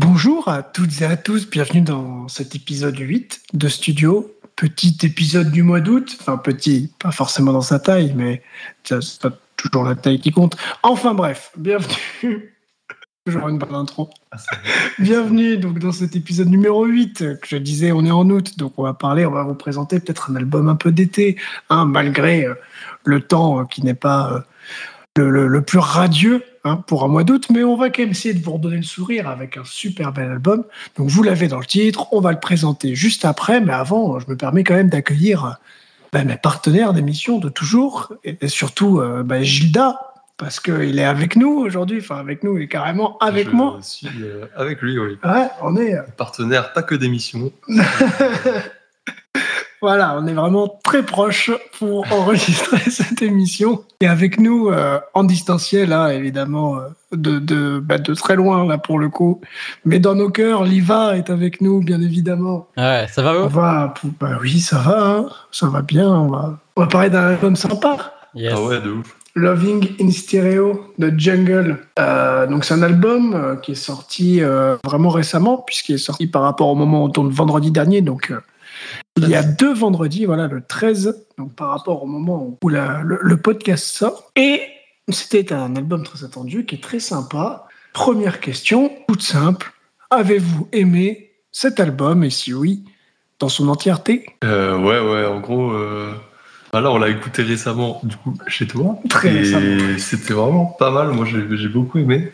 Bonjour à toutes et à tous, bienvenue dans cet épisode 8 de Studio. Petit épisode du mois d'août, enfin petit, pas forcément dans sa taille, mais ça, c'est pas toujours la taille qui compte. Enfin bref, bienvenue. Toujours une bonne intro. Bienvenue donc dans cet épisode numéro 8 que je disais on est en août donc on va parler on va vous présenter peut-être un album un peu d'été hein, malgré euh, le temps euh, qui n'est pas euh, le, le- le plus radieux hein, pour un mois d'août mais on va quand même essayer de vous redonner le sourire avec un super bel album donc vous l'avez dans le titre on va le présenter juste après mais avant je me permets quand même d'accueillir bah, mes partenaires d'émission de toujours et, et surtout euh, bah, Gilda parce qu'il est avec nous aujourd'hui enfin avec nous il est carrément avec Je moi suis euh, avec lui, oui. ouais on est euh, Partenaire, pas que d'émission. voilà, on est vraiment très proches pour enregistrer cette émission. Et avec nous, euh, en distanciel, là, évidemment, euh, de, de, bah, de très loin, là, pour le coup. Mais dans nos cœurs, Liva est avec nous, bien évidemment. Ouais, ça va On vous va, bah oui, ça va, hein, ça va bien. On va, on va parler d'un album sympa. Yes. Ah ouais, de ouf. Loving in Stereo de Jungle. Euh, donc c'est un album euh, qui est sorti euh, vraiment récemment puisqu'il est sorti par rapport au moment où on tourne vendredi dernier. Donc euh, il y a deux vendredis, voilà le 13, donc par rapport au moment où la- le, le podcast sort. Et c'était un album très attendu qui est très sympa. Première question, toute simple. Avez-vous aimé cet album? Et si oui, dans son entièreté? Euh, ouais, ouais, en gros, euh, bah là, on l'a écouté récemment, du coup, chez toi. Très et récemment. c'était vraiment pas mal. Moi, j'ai j'ai beaucoup aimé.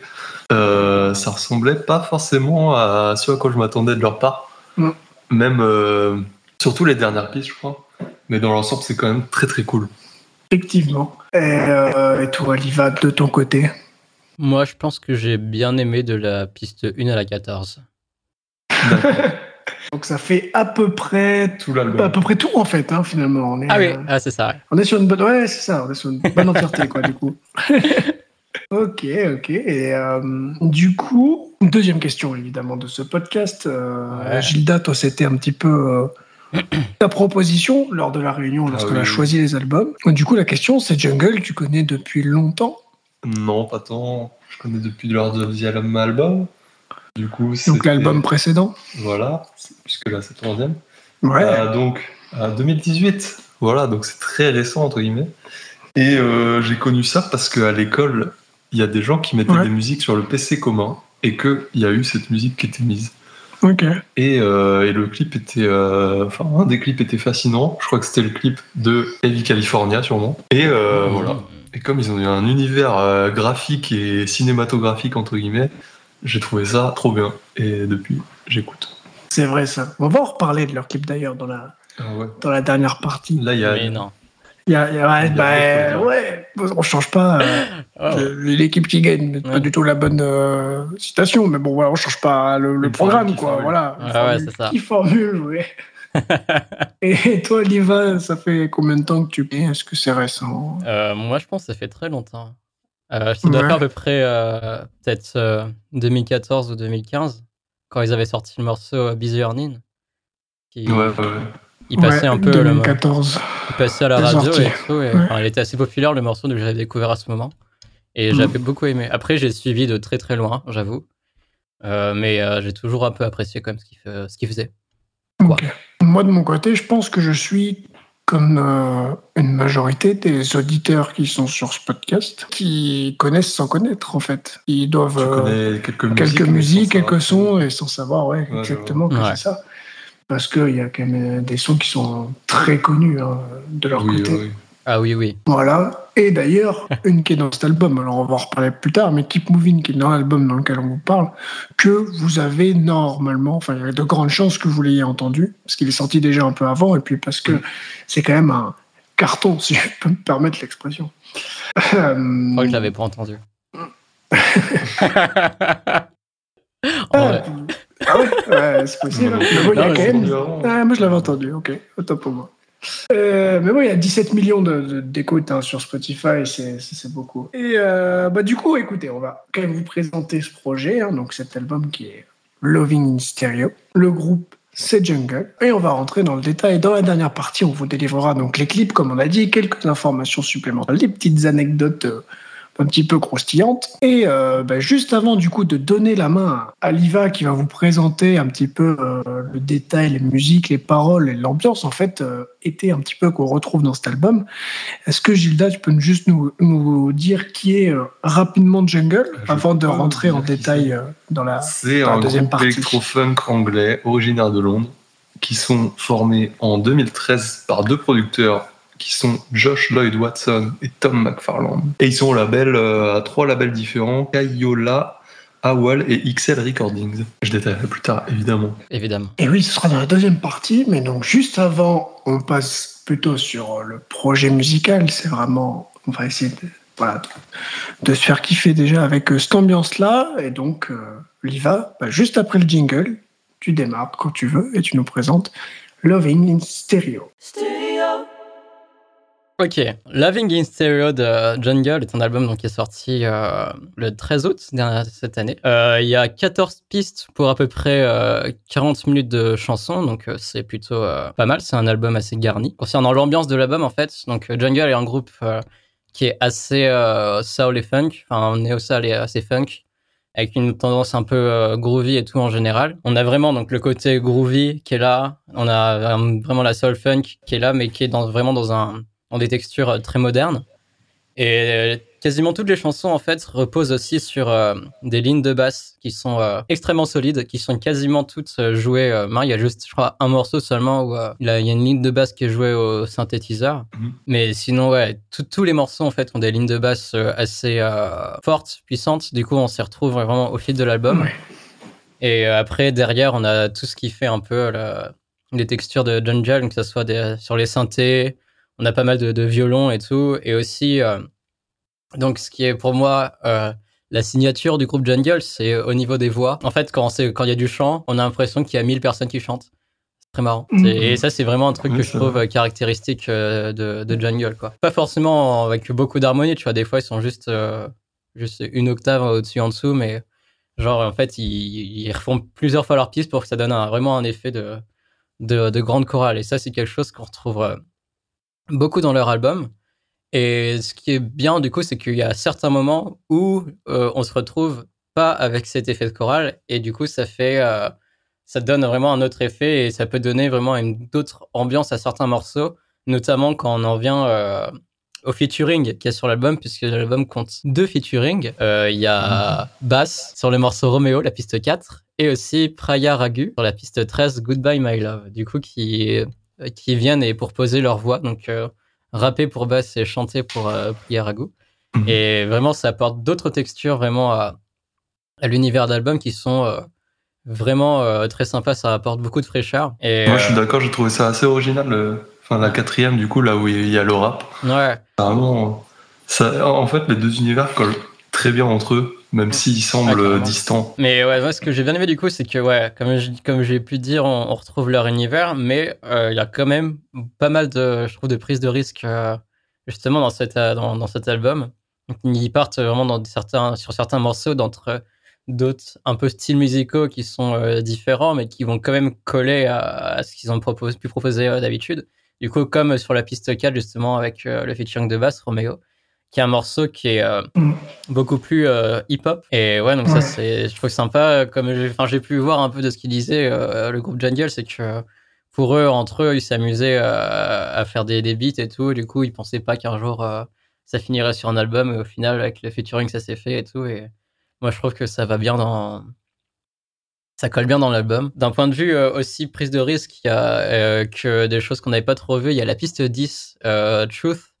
Euh, ça ressemblait pas forcément à ce à quoi je m'attendais de leur part. Mm. Même, euh, surtout les dernières pistes, je crois. Mais dans l'ensemble, c'est quand même très très cool. Effectivement. Et, euh, et toi, Liva, de ton côté? Moi, je pense que j'ai bien aimé de la piste 1 à la 14. Donc ça fait à peu pret Tout à peu près tout en fait hein, finalement. On est, Ah oui, euh, ah, c'est ça. ouais. on est sur une bonne ouais c'est ça, on est sur une bonne entièreté quoi du coup. ok ok et euh, du coup deuxième question évidemment de ce podcast. Euh, Ouais. Gilda toi c'était un petit peu euh, ta proposition lors de la réunion lorsqu'on oui, a choisi les albums. Du coup la question c'est Jungle tu connais depuis longtemps? Non, pas tant. Je connais depuis leur deuxième album. Du coup, donc l'album précédent. Voilà, puisque là, c'est le troisième. Ouais. Donc, euh, 2018. Voilà, donc c'est très récent, entre guillemets. Et j'ai connu ça parce qu'à l'école, il y a des gens qui mettaient Ouais. des musiques sur le PC commun et qu'il y a eu cette musique qui était mise. Ok. Et, euh, et le clip était. euh, Enfin, un des clips était fascinant. Je crois que c'était le clip de Heavy California, sûrement. Et euh, voilà. Et comme ils ont eu un univers euh, graphique et cinématographique, entre guillemets, j'ai trouvé ça trop bien. Et depuis, j'écoute. C'est vrai ça. On va en reparler de leur clip d'ailleurs dans la Ah ouais. dans la dernière partie. Là, il y a. Mais non. Il y a, y a- y bah, ouais, on change pas euh, Oh. l'équipe qui gagne, pas Ouais. du tout la bonne euh, citation, mais bon, voilà, on change pas le, programme, quoi. formule. Voilà. Ouais, formule c'est ça. Qui formule, ouais. Et toi, Liva, ça fait combien de temps que tu es Est-ce que c'est récent? Euh, moi, je pense que ça fait très longtemps. Euh, ça doit Ouais. faire à peu près euh, peut-être euh, 2014 ou 2015, quand ils avaient sorti le morceau Busy Earning. Qui, Ouais, ouais, ouais. Il passait Ouais, un peu à la, 2014. il passait à la C'est radio et tout. et, Ouais. enfin, il était assez populaire, le morceau, donc j'avais découvert à ce moment. Et Mhm. j'avais beaucoup aimé. Après, j'ai suivi de très très loin, j'avoue. Euh, mais euh, j'ai toujours un peu apprécié quand même ce qu'il fait- ce qu'il faisait. Moi, de mon côté, je pense que je suis comme euh, une majorité des auditeurs qui sont sur ce podcast, qui connaissent sans connaître, en fait. Ils doivent... Tu euh, connais quelques musiques. quelques musiques, quelques sons, et sans savoir, ouais, Ouais, exactement que ouais. c'est ça. Parce qu'il y a quand même euh, des sons qui sont très connus hein, de leur Oui, côté. oui. Ah oui, oui. Voilà. Et d'ailleurs, une qui est dans cet album, alors on va en reparler plus tard, mais Keep Moving, qui est dans l'album dans lequel on vous parle, que vous avez normalement, enfin, il y a de grandes chances que vous l'ayez entendu, parce qu'il est sorti déjà un peu avant, et puis parce que c'est quand même un carton, si je peux me permettre l'expression. Je Euh, crois que je l'avais pas entendu. ah, En vrai. Ah ouais, ouais, c'est possible. Mais bon, il y a quand même-. Ah, moi, je l'avais entendu, ok, autant pour moi. Euh, mais bon, il y a 17 millions d'écoutes de, hein, sur Spotify, c'est beaucoup. Et euh, bah, du coup, écoutez, on va quand même vous présenter ce projet, hein, donc cet album qui est Loving in Stereo. Le groupe, c'est Jungle. Et on va rentrer dans le détail. Dans la dernière partie, on vous délivrera donc les clips, comme on a dit, quelques informations supplémentaires, des petites anecdotes. Euh, un petit peu croustillante. Et euh, bah, juste avant du coup de donner la main à Liva qui va vous présenter un petit peu euh, le détail, les musiques, les paroles et l'ambiance en fait euh, était un petit peu qu'on retrouve dans cet album. Est-ce que Gilda, tu peux juste nous, nous dire qui est rapidement Jungle avant de rentrer en détail dans la, C'est un deuxième groupe électro-funk anglais originaire de Londres qui sont formés en 2013 par deux producteurs qui sont Josh Lloyd Watson et Tom McFarland. Et ils sont au label, euh, à trois labels différents, Kayola, Awal et XL Recordings. Je détaillerai plus tard, évidemment. Évidemment. Et oui, ce sera dans la deuxième partie, mais donc juste avant, on passe plutôt sur le projet musical. C'est vraiment, on va essayer de, voilà, de, se faire kiffer déjà avec euh, cette ambiance-là. Et donc, euh, Liva, bah, juste après le jingle, tu démarres quand tu veux et tu nous présentes Loving in Stereo. Ok, Loving in Stereo de Jungle est un album donc, qui est sorti euh, le 13 août cette année. Euh, il y a 14 pistes pour à peu près 40 euh, minutes de chansons, donc c'est plutôt pas mal. C'est un album assez garni. Concernant l'ambiance de l'album, en fait, donc Jungle est un groupe qui est assez soul et funk, enfin néo-soul et assez funk, avec une tendance un peu groovy et tout en général. On a vraiment donc le côté groovy qui est là, on a vraiment la soul funk qui est là, mais qui est vraiment dans un ont des textures euh, très modernes. Et euh, quasiment toutes les chansons, en fait, reposent aussi sur euh, des lignes de basse qui sont extrêmement solides, qui sont quasiment toutes jouées main. Il y a juste, je crois, un morceau seulement où il y a une ligne de basse qui est jouée au synthétiseur. Mhm. Mais sinon, ouais, tous les morceaux, en fait, ont des lignes de basse assez fortes, puissantes. Du coup, on s'y retrouve vraiment au fil de l'album. Et après, derrière, on a tout ce qui fait un peu les textures de Jungle, que ce soit des, sur les synthés, on a pas mal de, de violons et tout. Et aussi, euh, donc, ce qui est pour moi euh, la signature du groupe Jungle, c'est au niveau des voix. En fait, quand il y a du chant, on a l'impression qu'il y a 1000 personnes qui chantent. C'est très marrant. Mhm. Et ça, c'est vraiment un truc que je trouve caractéristique euh, de, de, Jungle. Quoi. Pas forcément avec beaucoup d'harmonie, tu vois. Des fois, ils sont juste, juste une octave au-dessus en dessous, mais genre, en fait, ils, ils refont plusieurs fois leur piste pour que ça donne vraiment un effet de, de, de grande chorale. Et ça, c'est quelque chose qu'on retrouve beaucoup dans leur album. Et ce qui est bien, du coup, c'est qu'il y a certains moments où euh, on se retrouve pas avec cet effet de chorale. Et du coup, ça fait, euh, ça donne vraiment un autre effet et ça peut donner vraiment une autre ambiance à certains morceaux, notamment quand on en vient euh, au featuring qu'il y a sur l'album, puisque l'album compte deux featuring. Il y a Bass sur le morceau Romeo, la piste 4, et aussi Praya Ragu sur la piste 13, Goodbye My Love, du coup, qui euh, qui viennent et pour poser leur voix. Donc, euh, rapper pour basse et chanter pour euh, prière à goût. Et vraiment, ça apporte d'autres textures vraiment à, l'univers d'album qui sont vraiment très sympas. Ça apporte beaucoup de fraîcheur. Et, Moi, je suis d'accord, j'ai trouvé ça assez original. Enfin, la quatrième, du coup, là où il y a le rap. Ouais. Vraiment, ça, en fait, les deux univers collent très bien entre eux même s'il semble distant. Mais ouais, moi, ce que j'ai bien aimé du coup, c'est que, ouais, comme, comme j'ai pu dire, on, retrouve leur univers, mais euh, il y a quand même pas mal de, je trouve, de prises de risque euh, justement dans, cette, euh, dans, dans, cet album. ils partent vraiment dans certains, sur certains morceaux d'entre d'autres un peu styles musicaux qui sont différents, mais qui vont quand même coller à, ce qu'ils ont proposé, pu proposer d'habitude. Du coup, comme sur la piste 4, justement, avec le featuring de basse, Romeo qui est un morceau qui est euh, mm. beaucoup plus euh, hip-hop. Et ouais, donc ça, c'est, je trouve sympa. Comme j'ai, j'ai pu voir un peu de ce qu'il disait, euh, le groupe Jungle, c'est que pour eux, entre eux, ils s'amusaient à faire des, des beats et tout. Et du coup, ils pensaient pas qu'un jour ça finirait sur un album. Et au final, avec le featuring, ça s'est fait et tout. Et moi, je trouve que ça va bien dans. Ça colle bien dans l'album. D'un point de vue aussi prise de risque, il y a que des choses qu'on n'avait pas trop vues. Il y a la piste 10, Truth,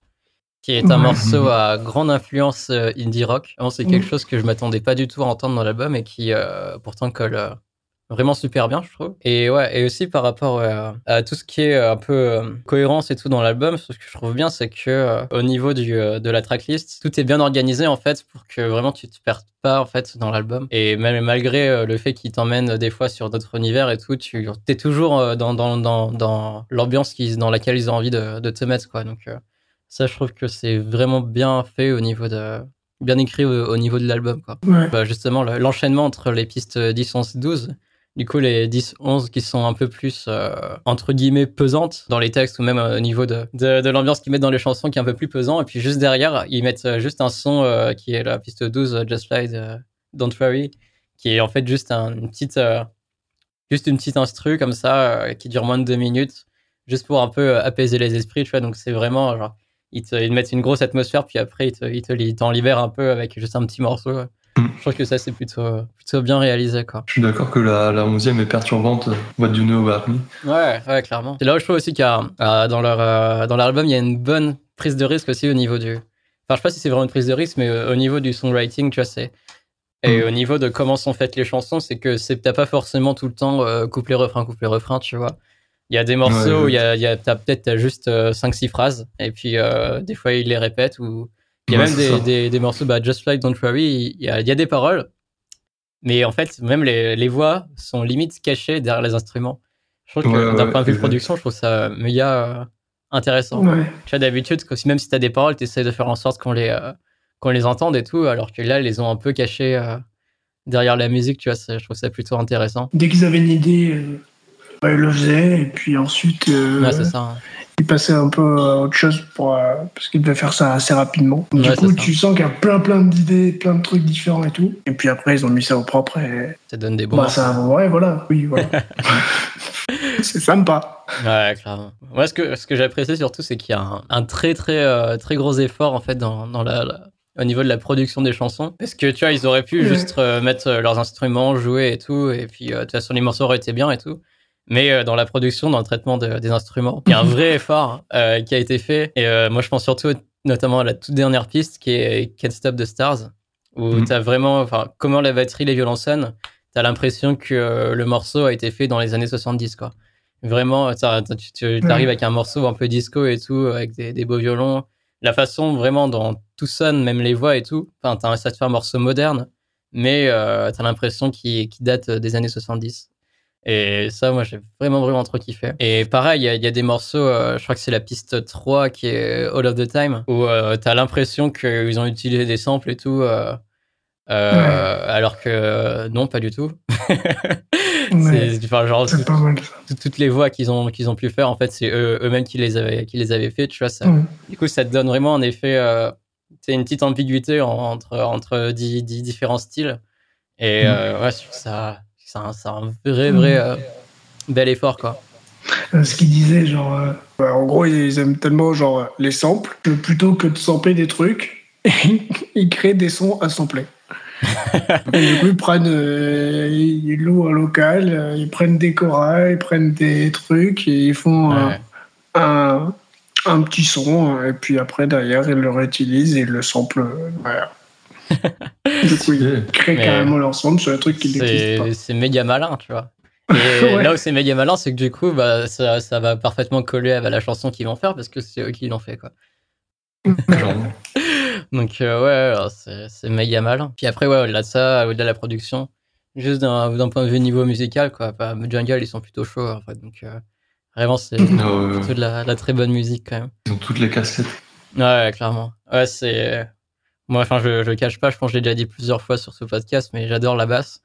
qui est un morceau à grande influence euh, indie rock. C'est quelque chose que je m'attendais pas du tout à entendre dans l'album et qui euh, pourtant colle, euh, vraiment super bien, je trouve. Et ouais, et aussi par rapport à tout ce qui est un peu cohérence et tout dans l'album, ce que je trouve bien, c'est que au niveau du, de la tracklist, tout est bien organisé en fait pour que vraiment tu te perdes pas en fait dans l'album. Et même malgré le fait qu'il t'emmène des fois sur d'autres univers et tout, tu es toujours dans, dans, dans, dans l'ambiance dans laquelle ils ont envie de, de te mettre, quoi. Donc ça, je trouve que c'est vraiment bien fait au niveau de bien écrit au, niveau de l'album. Quoi. Bah, justement, l'enchaînement entre les pistes 10, 11, 12, du coup, les 10, 11 qui sont un peu plus, euh, entre guillemets, pesantes dans les textes ou même au niveau de, de, l'ambiance qu'ils mettent dans les chansons qui est un peu plus pesant. Et puis juste derrière, ils mettent euh, juste un son euh, qui est la piste 12, Just Slide, Don't Worry, qui est en fait juste une petite, juste une petite instru comme ça qui dure moins de deux minutes, juste pour un peu apaiser les esprits, tu vois. Donc c'est vraiment genre, ils te, mettent une grosse atmosphère, puis après, ils t'en te, libèrent un peu avec juste un petit morceau. Mm. Je trouve que ça, c'est plutôt, plutôt bien réalisé. Quoi. Je suis d'accord que la, la 11e est perturbante. What do you know about me Ouais, ouais, clairement. C'est là où je trouve aussi qu'il euh, dans leur euh, dans l'album, il y a une bonne prise de risque aussi au niveau du. Enfin, je sais pas si c'est vraiment une prise de risque, mais euh, au niveau du songwriting, tu vois, c'est. Et mm. au niveau de comment sont faites les chansons, c'est que t'as pas forcément tout le temps couplet-refrain, couplet-refrain, tu vois. Il y a des morceaux où il y a, y a t'as peut-être juste 5-6 euh, phrases et puis euh, des fois il les répète ou il y a même des, des, des, morceaux bah, Just Like Don't Worry, il y a, y a, des paroles mais en fait même les, les, voix sont limite cachées derrière les instruments. Je trouve que d'un point de vue production, je trouve ça méga euh, intéressant. Tu vois d'habitude même si tu as des paroles, tu essaies de faire en sorte qu'on les qu'on les entende et tout alors que là ils les ont un peu cachées derrière la musique, tu vois, je trouve ça plutôt intéressant. Dès qu'ils avaient une idée il le faisait, et puis ensuite, euh, hein. il passait un peu à autre chose pour, euh, parce qu'il devait faire ça assez rapidement. du coup, tu sens qu'il y a plein plein d'idées, plein de trucs différents et tout. Et puis après, ils ont mis ça au propre et. Ça donne des bons. Bah, ça, ouais, voilà, oui, voilà. c'est sympa. Ouais, clairement. Moi, ce que, ce que j'apprécie surtout, c'est qu'il y a un, très, très, euh, très gros effort, en fait, dans, dans la, au niveau de la production des chansons. Parce que, tu vois, ils auraient pu juste mettre leurs instruments, jouer et tout, et puis, de toute façon, les morceaux auraient été bien et tout mais euh, dans la production, dans le traitement des instruments. Il y a un vrai effort euh, qui a été fait. Et euh, moi, je pense surtout notamment à la toute dernière piste qui est Can't Stop the Stars, où mm. tu as vraiment, enfin, comment la batterie, les violons sonnent, tu as l'impression que le morceau a été fait dans les années 70, quoi. Vraiment, tu, arrives avec un morceau un peu disco et tout, avec des, beaux violons. La façon vraiment dont tout sonne, même les voix et tout, enfin, ça te fait un morceau moderne, mais euh, tu as l'impression qu'il date des années 70. Et ça, moi, j'ai vraiment, vraiment trop kiffé. Et pareil, il y, a des morceaux, euh, je crois que c'est la piste 3 qui est All of the Time, où euh, t'as l'impression qu'ils ont utilisé des samples et tout, euh, alors que non, pas du tout. c'est enfin, genre, pas mal, toutes les voix qu'ils ont, qu'ils ont pu faire, en fait, c'est eux-mêmes qui les avaient, qui les avaient fait, tu vois. Ça, Du coup, ça te donne vraiment un effet, c'est une petite ambiguïté entre, entre différents styles. Et ouais, ça c'est un, vrai, vrai euh, bel effort, quoi. Euh, ce qu'il disait, genre, euh, bah, en gros, ils aiment tellement genre les samples que plutôt que de sampler des trucs, ils créent des sons à sampler. et du coup, ils prennent, ils louent un local, ils prennent des chorales, ils prennent des trucs et ils font un, un, petit son. Et puis après, derrière, ils le réutilisent et ils le samplent. Voilà. Du coup, ils créent carrément l'ensemble sur un truc qui n'existe pas. C'est méga malin, tu vois. Et là où c'est méga malin, c'est que du coup, bah, ça, ça, va parfaitement coller avec la chanson qu'ils vont faire parce que c'est eux qui l'ont fait, quoi. Donc, euh, ouais, c'est méga malin. Puis après, ouais, au-delà de ça, au-delà de la production, juste d'un point de vue niveau musical, quoi. Bah, Jungle, ils sont plutôt chauds, en fait. Donc, euh, vraiment, c'est plutôt de la, la, très bonne musique, quand même. Ils ont toutes les casquettes. Ouais, clairement. Ouais, c'est moi, enfin, je, je cache pas, je pense que je l'ai déjà dit plusieurs fois sur ce podcast, mais j'adore la basse.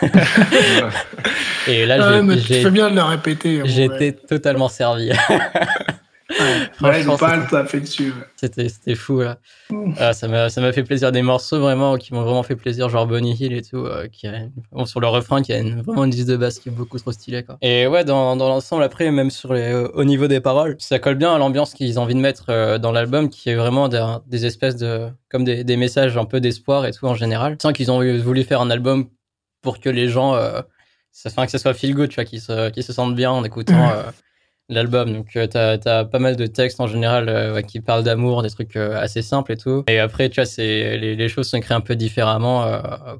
et là, ouais, tu fais bien de la répéter. J'étais totalement servi. Ouais, pas fait dessus. C'était fou là. Ah, ça m'a ça m'a fait plaisir des morceaux vraiment qui m'ont vraiment fait plaisir genre Bonnie Hill et tout euh, qui a, sur le refrain qui a une, vraiment une liste de basse qui est beaucoup trop stylée quoi. Et ouais dans, dans l'ensemble après même sur les au niveau des paroles ça colle bien à l'ambiance qu'ils ont envie de mettre euh, dans l'album qui est vraiment des, des, espèces de comme des, des messages un peu d'espoir et tout en général. Sans qu'ils ont voulu faire un album pour que les gens euh, ça que ça soit feel good tu vois qu'ils se sentent bien en écoutant euh, l'album. Donc, euh, tu as, pas mal de textes en général euh, qui parlent d'amour, des trucs euh, assez simples et tout. Et après, tu vois, c'est, les, les, choses sont créées un peu différemment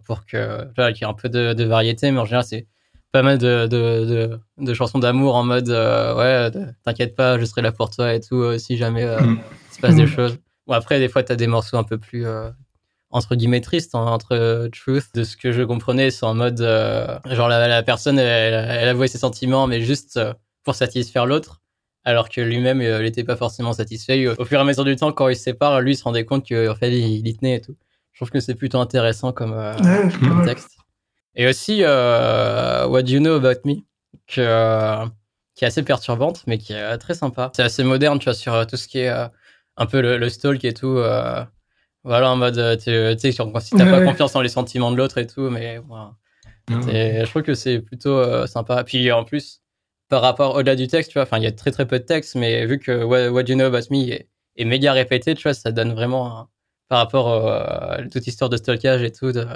pour que, tu vois, qu'il y ait un peu de, de, variété, mais en général, c'est pas mal de, de, de, de chansons d'amour en mode euh, ouais, t'inquiète pas, je serai là pour toi et tout, euh, si jamais euh, Mm. il se passe des Mm. choses. Bon, après, des fois, t'as des morceaux un peu plus euh, entre guillemets tristes, hein, entre euh, Truth. De ce que je comprenais, c'est en mode euh, genre la, la personne, elle, elle avouait ses sentiments, mais juste euh, pour satisfaire l'autre. Alors que lui-même, euh, il n'était pas forcément satisfait. Au fur et à mesure du temps, quand il se sépare, lui, il se rendait compte qu'en fait, il, y tenait et tout. Je trouve que c'est plutôt intéressant comme, euh, Ouais, comme texte. Et aussi, euh, What Do You Know About Me, que, euh, qui est assez perturbante, mais qui est euh, très sympa. C'est assez moderne, tu vois, sur euh, tout ce qui est euh, un peu le, le stalk et tout. euh, voilà, en mode, euh, tu sais, si t'as Ouais, pas ouais. confiance en les sentiments de l'autre et tout, mais voilà. Ouais. Et je trouve que c'est plutôt euh, sympa. Puis en plus, par rapport au-delà du texte, tu vois, enfin, il y a très très peu de texte, mais vu que What, What You Know About Me est, est méga répété, tu vois, ça donne vraiment, un- par rapport euh, à toute histoire de stalkage et tout, de,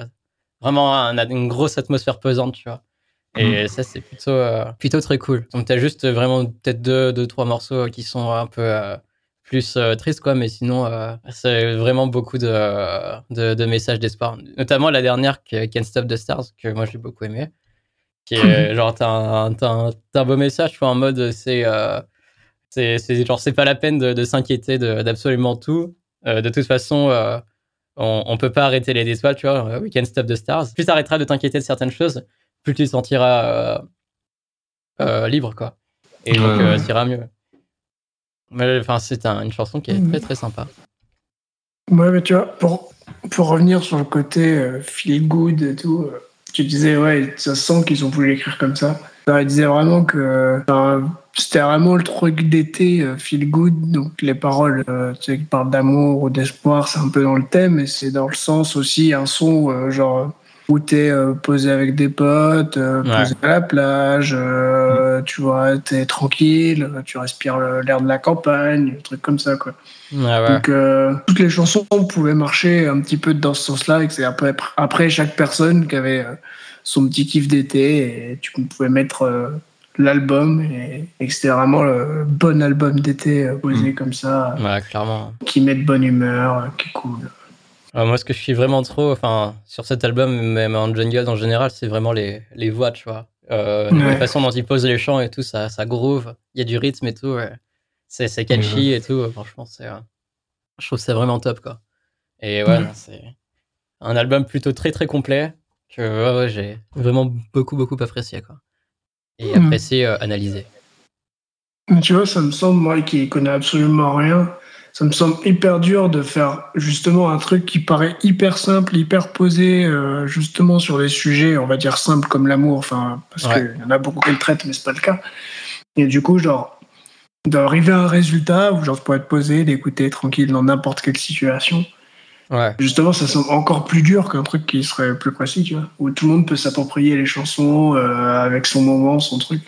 vraiment un- une grosse atmosphère pesante, tu vois. Et ça, c'est plutôt, euh, plutôt très cool. Donc, t'as juste vraiment peut-être deux, deux, trois morceaux qui sont un peu euh, plus euh, tristes, quoi, mais sinon, euh, c'est vraiment beaucoup de, de, de messages d'espoir. Notamment la dernière, Can't Stop the Stars, que moi j'ai beaucoup aimé. Qui est genre, t'as un, t'as un, un beau message, tu vois, en mode, c'est. euh, c'est c'est genre, c'est pas la peine de, de s'inquiéter de- d'absolument tout. Euh, de toute façon, euh, on, on peut pas arrêter les étoiles, tu vois. We can stop the stars. Plus t'arrêteras de t'inquiéter de certaines choses, plus tu te sentiras euh, euh, libre, quoi. Et donc, euh, ouais. t'iras mieux. Mais enfin, c'est un- une chanson qui est très très sympa. Ouais, mais tu vois, pour, pour revenir sur le côté euh, feel good et tout, euh, tu disais, ouais, ça sent qu'ils ont voulu l'écrire comme ça. Alors, il disait vraiment que enfin, c'était vraiment le truc d'été, euh, feel good. Donc, les paroles, euh, tu sais, qui parlent d'amour ou d'espoir, c'est un peu dans le thème, et c'est dans le sens aussi un son, euh, genre, où t'es euh, posé avec des potes, euh, Ouais. posé à la plage, euh, tu vois, t'es tranquille, tu respires l'air de la campagne, un truc comme ça, quoi. Ouais. Donc euh, toutes les chansons pouvaient marcher un petit peu dans ce sens-là et que c'est après, après chaque personne qui avait euh, son petit kiff d'été et tu pouvais mettre l'album et, et c'était vraiment le bon album d'été posé Mm. comme ça, Ouais, clairement. qui met de bonne humeur, qui est cool. Euh, moi, ce que je suis vraiment trop, enfin, sur cet album, même en jungle en général, c'est vraiment les, les voix, tu vois. Euh, La Ouais. façon dont ils posent les chants et tout, ça, ça groove. Il y a du rythme et tout. ouais. C'est c'est catchy et tout. Franchement, c'est, euh, je trouve que c'est vraiment top, quoi. Et ouais, c'est un album plutôt très, très complet que j'ai vraiment beaucoup, beaucoup apprécié, quoi. Et Mhm. apprécié, euh, analysé. Tu vois, ça me semble, moi qui connais absolument rien, ça me semble hyper dur de faire justement un truc qui paraît hyper simple, hyper posé, euh, justement sur des sujets, on va dire simples comme l'amour, enfin, parce Ouais. qu'il y en a beaucoup qui le traitent, mais c'est pas le cas. Et du coup, genre, d'arriver à un résultat où genre tu pourrais te poser, d'écouter tranquille dans n'importe quelle situation. Ouais. Justement, ça semble encore plus dur qu'un truc qui serait plus précis, tu vois, où tout le monde peut s'approprier les chansons euh, avec son moment, son truc.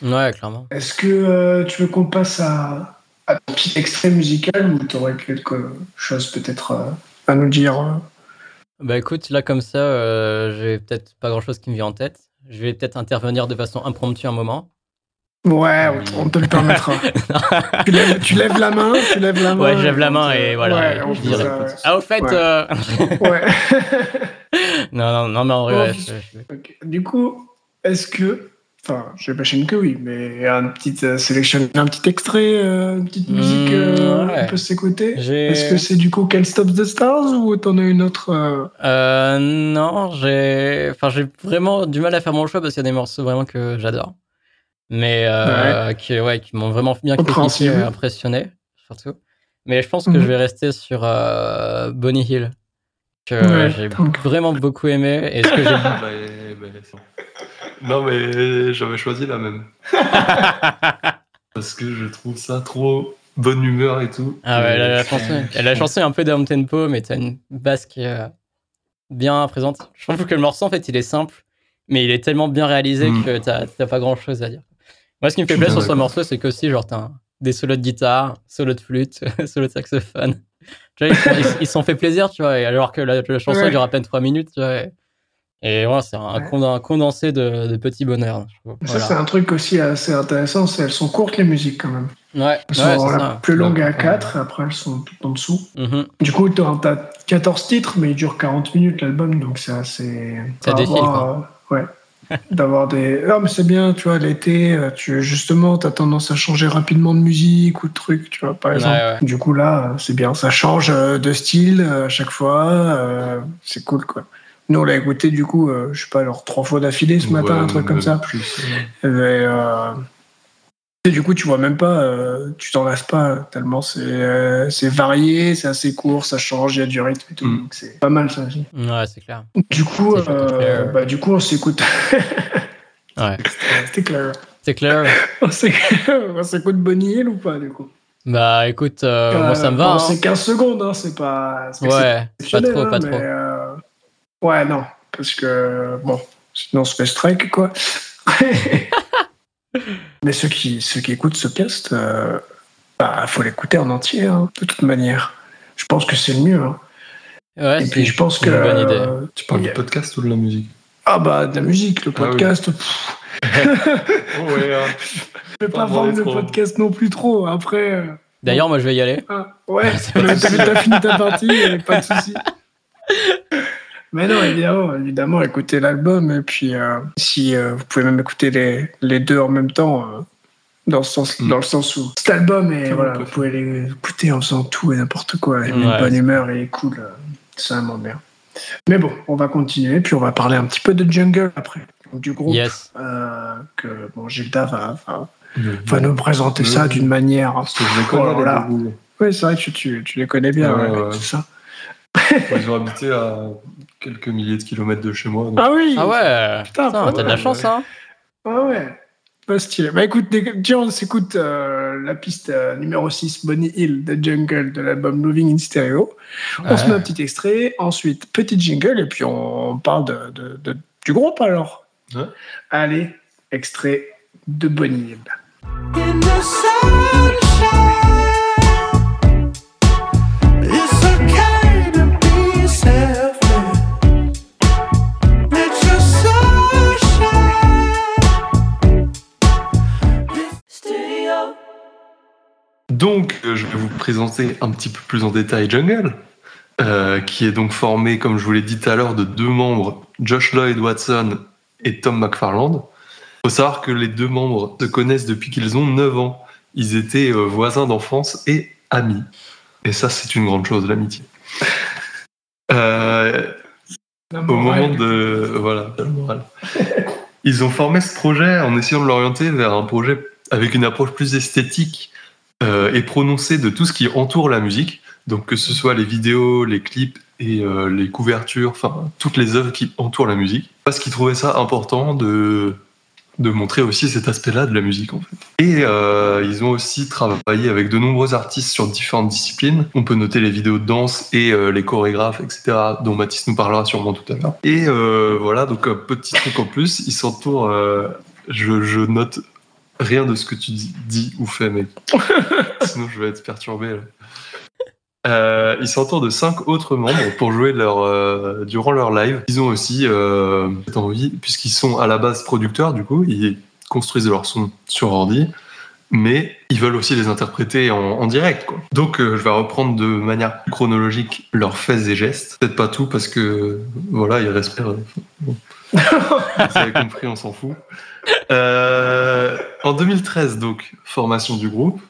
Ouais, clairement. Est-ce que euh, tu veux qu'on passe à un petit extrait musical ou tu aurais quelque chose peut-être euh, à nous dire euh? Bah écoute, là comme ça, euh, j'ai peut-être pas grand chose qui me vient en tête. Je vais peut-être intervenir de façon impromptue un moment. Ouais, on, on te le permettra. tu, lèves, tu lèves la main, tu lèves la main. Ouais, je lève la main te- et voilà, Ouais, je ça. Ah, au fait, Ouais. euh, Ouais. non, non, non, mais en vrai, ouais, je-. Du coup, est-ce que, enfin, je j'imagine que oui, mais un petit euh, sélectionner un petit extrait, euh, une petite musique, euh, Mmh, ouais. on peut s'écouter. Est-ce que c'est du coup Can't Stop the Stars ou t'en as une autre euh, Euh, non, j'ai. Enfin, j'ai vraiment du mal à faire mon choix parce qu'il y a des morceaux vraiment que j'adore. Mais euh, qui, ouais, qui m'ont vraiment bien critiqué, impressionné, surtout. Mais je pense que Mhm. je vais rester sur euh, Bonnie Hill, que Ouais, j'ai donc- vraiment beaucoup aimé. Et ce que j'ai Bah, bah, non, mais j'avais choisi la même. Parce que je trouve ça trop bonne humeur et tout. Ah ouais, Et la, la je- chanson, la chanson est un peu down tempo, mais t'as une basse qui est euh, bien présente. Je trouve que le morceau, en fait, il est simple, mais il est tellement bien réalisé Mm. que t'as t'as pas grand chose à dire. Moi, ce qui me fait plaisir sur ce morceau, c'est qu'aussi, genre, t'as des solos de guitare, solos de flûte, solos de saxophone. Tu vois, ils se sont- ils se sont fait plaisir, tu vois, et alors que la, la chanson Ouais. dure à peine 3 minutes, tu vois. Et, et ouais, c'est un, Ouais. condensé de, de petits bonheurs. Ça, Voilà. c'est un truc aussi assez intéressant, c'est elles sont courtes les musiques quand même. Ouais, Elles sont plus longue à Ouais. 4, après elles sont tout en dessous. Mhm. Du coup, t'as t'as 14 titres, mais il dure 40 minutes l'album, donc c'est assez. Ça défile, rapport à- Ouais. d'avoir des. Non, mais c'est bien, tu vois, l'été, euh, tu justement, t'as tendance à changer rapidement de musique ou de truc, tu vois, par exemple. Ouais, ouais. Du coup, là, c'est bien, ça change euh, de style euh, à chaque fois, euh, c'est cool, quoi. Nous, on l'a écouté, du coup, euh, je sais pas, alors trois fois d'affilée ce matin, Ouais, un truc comme ça. plus, Et, euh, et du coup, tu vois même pas, euh, tu t'en lasses pas tellement c'est euh, c'est varié, c'est assez court, ça change, il y a du rythme et tout. Mm. Donc c'est pas mal ça aussi. Ouais, c'est clair. Du coup, euh, bah, du coup, on s'écoute. Ouais. C'était clair. C'est clair. On s'écoute on s'écoute Bonnie Hill ou pas, du coup? Bah écoute, euh, moi ça me va. bon, hein. C'est 15 secondes, hein, c'est pas. Ouais, pas trop, hein, pas mais, trop. euh, Ouais, non, parce que bon, sinon on se fait strike, quoi. mais ceux qui, ceux qui écoutent ce cast, euh, bah, faut l'écouter en entier, hein, de toute manière. Je pense que c'est le mieux. hein. Ouais, Et c'est puis je pense une que. bonne idée. euh, Tu parles il y du podcast ou de la musique? Ah bah de la musique, le Ah oui. podcast. Oh ouais, hein. je vais Pas pas vendre le trop. podcast non plus trop. Après. euh, D'ailleurs, moi je vais y aller. Ah, ouais, t'as fini ta partie, pas de souci. Mais non, évidemment, évidemment, écoutez l'album et puis euh, si euh, vous pouvez même écouter les, les deux en même temps, euh, dans, le sens, Mm. dans le sens où cet album et voilà, vous pouvez les écouter en faisant tout et n'importe quoi, et Ouais, une bonne humeur et cool, euh, c'est vraiment bien. Mais bon, on va continuer puis on va parler un petit peu de Jungle après, donc du groupe Yes. euh, que bon, Gilda va, va, va nous présenter ça d'une manière. Je les connais, Oh. Oui, c'est vrai que tu, tu, les connais bien, Ouais, ouais, ouais. c'est ça. Ils ont habité à quelques milliers de kilomètres de chez moi. donc- Ah oui Ah ouais. Putain, t'as de la chance, ouais. hein. Ah ouais, pas stylé. Bah écoute, tiens, on s'écoute euh, la piste euh, numéro 6, Bonnie Hill de Jungle de l'album Loving in Stereo. On se met un petit extrait, ensuite petit jingle, et puis on parle de, de- de- du groupe alors. Ouais. Allez, extrait de Bonnie Hill. In the sunshine, Donc, euh, je vais vous présenter un petit peu plus en détail Jungle, euh, qui est donc formé, comme je vous l'ai dit tout à l'heure, de deux membres, Josh Lloyd Watson et Tom McFarland. Il faut savoir que les deux membres se connaissent depuis qu'ils ont 9 ans. Ils étaient euh, voisins d'enfance et amis. Et ça, c'est une grande chose, l'amitié. Euh, La au moment de voilà la morale. ils ont formé ce projet en essayant de l'orienter vers un projet avec une approche plus esthétique euh, et prononcée de tout ce qui entoure la musique donc que ce soit les vidéos les clips et euh, les couvertures enfin toutes les œuvres qui entourent la musique parce qu'ils trouvaient ça important de de montrer aussi cet aspect-là de la musique en fait. Et euh, ils ont aussi travaillé avec de nombreux artistes sur différentes disciplines. On peut noter les vidéos de danse et euh, les chorégraphes, etc., dont Mathis nous parlera sûrement tout à l'heure. Et voilà, donc un petit truc en plus, ils s'entourent. je note rien de ce que tu dis, dis ou fais, mec. Sinon, je vais être perturbé. là. Euh, ils s'entourent de cinq autres membres pour jouer leur, euh, durant leur live. Ils ont aussi euh, cette envie, puisqu'ils sont à la base producteurs, du coup, ils construisent leur son sur ordi, mais ils veulent aussi les interpréter en, en direct. Quoi. Donc, je vais reprendre de manière chronologique leurs faits et gestes. Peut-être pas tout, parce que voilà, ils respirent. Bon. Vous avez compris, on s'en fout. Euh, en 2013, donc, formation du groupe.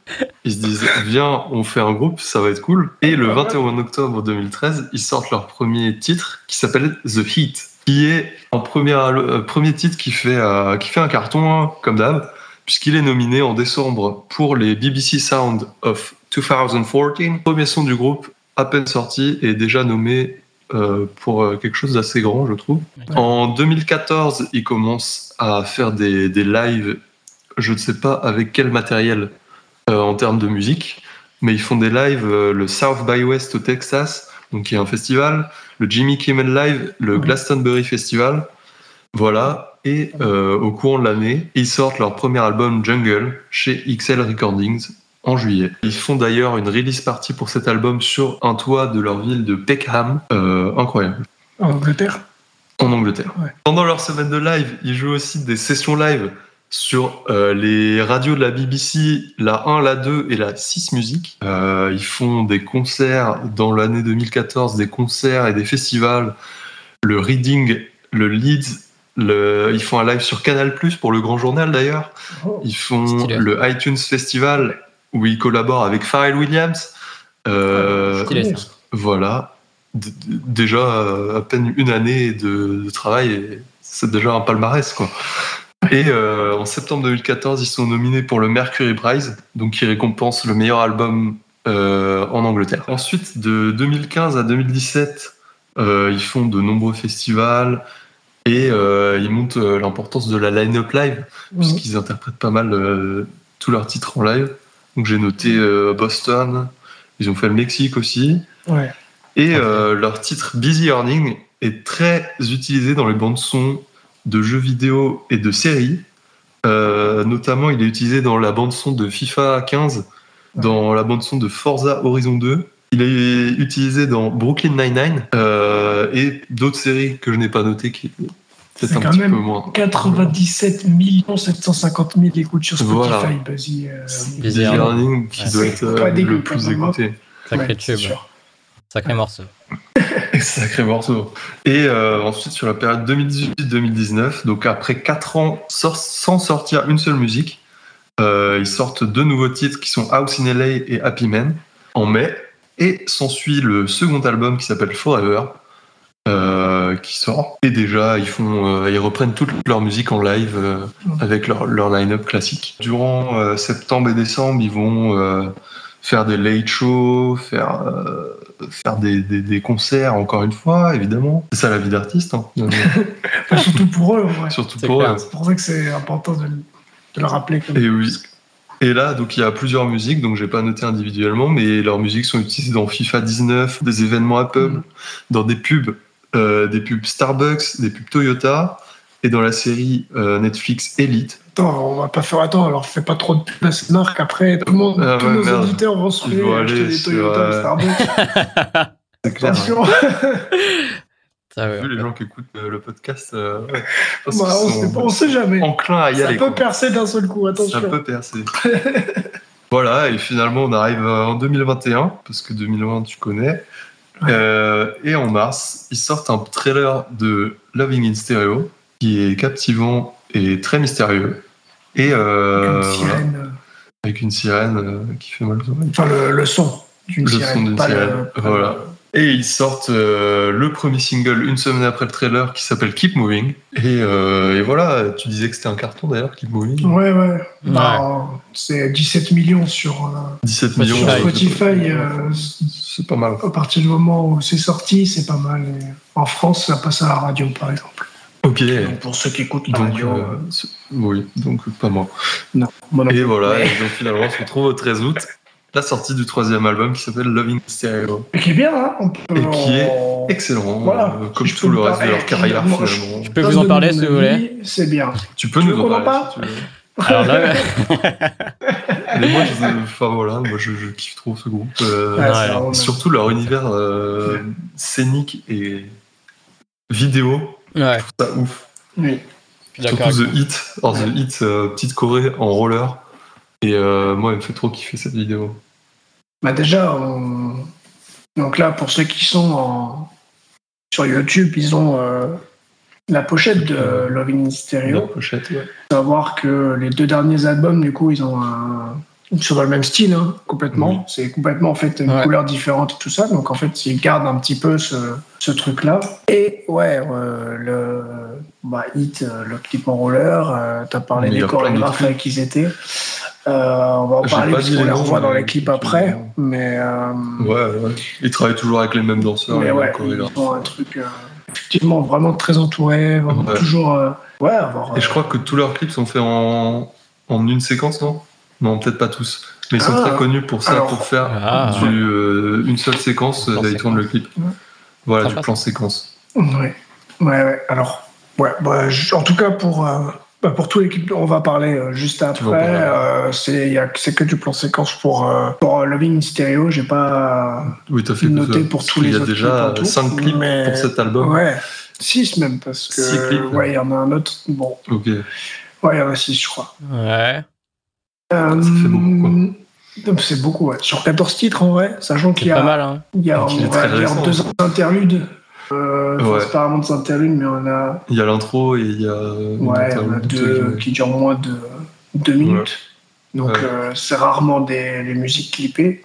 Ils se disent, viens, on fait un groupe, ça va être cool. Et le 21 octobre 2013, ils sortent leur premier titre qui s'appelle The Heat, qui est un premier, euh, premier titre qui fait, euh, qui fait un carton, hein, comme d'hab, puisqu'il est nominé en décembre pour les BBC Sound of 2014. Premier son du groupe, à peine sorti, et déjà nommé euh, pour euh, quelque chose d'assez grand, je trouve. En 2014, ils commencent à faire des, des lives, je ne sais pas avec quel matériel euh, en termes de musique, mais ils font des lives, euh, le South by West au Texas, donc qui est un festival, le Jimmy Kimmel Live, le. Glastonbury Festival, voilà. Et au courant de l'année, ils sortent leur premier album Jungle chez XL Recordings en juillet. Ils font d'ailleurs une release party pour cet album sur un toit de leur ville de Peckham, euh, incroyable En Angleterre? En Angleterre. Ouais. Pendant leur semaine de live, ils jouent aussi des sessions live sur euh, les radios de la BBC, la 1, la 2 et la 6 musique. Euh, ils font des concerts dans l'année 2014, des concerts et des festivals, le Reading, le Leeds, Le, ils font un live sur Canal Plus pour le Grand Journal d'ailleurs. Oh. Ils font Stylé. le iTunes Festival où ils collaborent avec Pharrell Williams. Euh, Stylé, ça. voilà. D- déjà euh, à peine une année de, de travail, et c'est déjà un palmarès quoi. Et euh, en septembre 2014, ils sont nominés pour le Mercury Prize, donc qui récompense le meilleur album euh, en Angleterre. Ensuite, de 2015 à 2017, euh, ils font de nombreux festivals et ils montent l'importance de la line-up live, Mhm. puisqu'ils interprètent pas mal tous leurs titres en live. Donc j'ai noté euh, Boston, ils ont fait le Mexique aussi. Ouais. Et euh, leur titre Busy Earning est très utilisé dans les bandes son de jeux vidéo et de séries. Euh, notamment, il est utilisé dans la bande son de FIFA 15, dans la bande son de Forza Horizon 2. Il est utilisé dans Brooklyn Nine-Nine euh, et d'autres séries que je n'ai pas notées qui C'est un quand petit même peu moins. 97 750 000 écoutes sur Spotify, Voilà. euh, Busy Busy Earning. Earning qui Ouais. doit être euh, le plus écouté. Sacré ouais, tube. Sacré morceau. Sacré morceau. Et euh, ensuite, sur la période 2018-2019, donc après 4 ans sor- sans sortir une seule musique, euh, ils sortent deux nouveaux titres qui sont House in LA et Happy Man en mai. Et s'ensuit le second album qui s'appelle Forever, euh, qui sort. Et déjà, ils, font, euh, ils reprennent toute leur musique en live euh, avec leur, leur line-up classique. Durant euh, septembre et décembre, ils vont euh, faire des late shows, faire, euh, faire des, des- des concerts, encore une fois, évidemment. C'est ça la vie d'artiste, hein. Enfin, surtout pour eux, ouais. surtout C'est pour clair. eux. C'est pour ça que c'est important de, le- de le rappeler. Comme Et oui. Et là, donc il y a plusieurs musiques, donc j'ai pas noté individuellement, mais leurs musiques sont utilisées dans FIFA 19, des événements à pub, Mhm. dans des pubs, euh, des pubs Starbucks, des pubs Toyota, et dans la série euh, Netflix Elite. Attends, on va pas faire attends, alors fais pas trop de pub à cette marque. Après, tout le monde, Ah tous ouais, nos merde. auditeurs vont se ruer, acheter des Toyota euh, Starbucks. C'est clair. Attention. Ça, ouais. Vu les gens qui écoutent euh, le podcast, euh, Bah, on, sait sont pas, on sait jamais. enclins à y Ça aller. peut quoi. percer d'un seul coup, attention. Ça peut percer. voilà, et finalement, on arrive euh, en 2021, parce que 2020, tu connais. Euh, et en mars, ils sortent un trailer de Loving in Stereo, qui est captivant et très mystérieux. Et euh, une sirène. euh, avec une sirène euh, qui fait mal aux oreilles. Enfin, le, le son d'une Le sirène. son d'une pas sirène, voilà. Et ils sortent euh, le premier single une semaine après le trailer qui s'appelle Keep Moving. Et, euh, et voilà, tu disais que c'était un carton d'ailleurs, Keep Moving. Ouais, ouais. Bah, c'est 17 millions sur, euh, 17 Spotify. millions. sur ouais, Spotify. euh, C'est pas mal. à partir du moment où c'est sorti, c'est pas mal. Et en France, ça passe à la radio, par exemple. Ok. Donc, pour ceux qui écoutent la Donc, radio, oui, donc pas moi. non. Moi non Et plus. voilà, et donc finalement, on se retrouve au 13 août, la sortie du troisième album qui s'appelle Loving Stereo. Et qui est bien, hein. On peut, Et qui est Excellent, Voilà. euh, comme Je tout le reste de leur carrière finalement, je- finalement. Je peux vous en parler si vous voulez. C'est bien. Tu peux Tu nous en parler parle si tu veux. Alors là, Mais moi, je, enfin voilà, moi je, je kiffe trop ce groupe. euh, Ouais, surtout leur univers euh, scénique et vidéo, ouais, ça ouf. Oui. je suis d'accord. Surtout The Hit, alors The Hit, euh, petite Corée en roller. Et euh, moi, elle me fait trop kiffer cette vidéo. Bah déjà, on- donc là, pour ceux qui sont en- sur YouTube, ils ont euh, la pochette de Euh, Loving in La Stereo. pochette, ouais. savoir que les deux derniers albums, du coup, ils ont un. Ils sont dans le même style, hein, complètement. Oui. C'est complètement en fait une Ouais. couleur différente et tout ça. Donc en fait, ils gardent un petit peu ce, ce truc-là. Et ouais, euh, le bah, Hit, le clip en roller, euh, t'as parlé des chorégraphes avec qui ils étaient. Euh, on va en parler parce qu'on les revoit dans les clips après. Mais, euh, Ouais, ouais. Ils travaillent toujours avec les mêmes danseurs. mais les ouais, ils ont un truc euh, effectivement vraiment très entouré, vraiment Ouais. toujours. euh, ouais, avoir. Et je crois que tous leurs clips sont faits en, en une séquence, non? Non, peut-être pas tous. Mais ils sont Ah. très connus pour ça, Alors. pour faire Ah. du, euh, une seule séquence, euh, ils tournent le clip. Ouais. Voilà, du plan séquence. Ouais, ouais, ouais. Alors, ouais, bah, en tout cas pour euh, bah, pour tous les clips, on va parler euh, juste après. euh, c'est il y a- c'est que du plan séquence pour euh, pour euh, Loving in Stereo. J'ai pas Oui, fait noté ça. pour tous les y a autres déjà clips en tout, 5 clips mais- pour cet album. ouais six même parce que Six clips. ouais il y en a un autre. Bon, Ok. ouais il y en a six je crois. Ouais. Euh, fait beaucoup, quoi. C'est beaucoup, ouais. Sur 14 titres en vrai, sachant qu'il y pas a, mal, hein. il y a, il on va dire, deux interludes Euh, Ouais. C'est pas vraiment des interludes, mais on a, Il y a l'intro et il y a. ouais, on a deux qui durent moins de deux minutes. Donc Ouais. euh, c'est rarement des, des musiques clippées.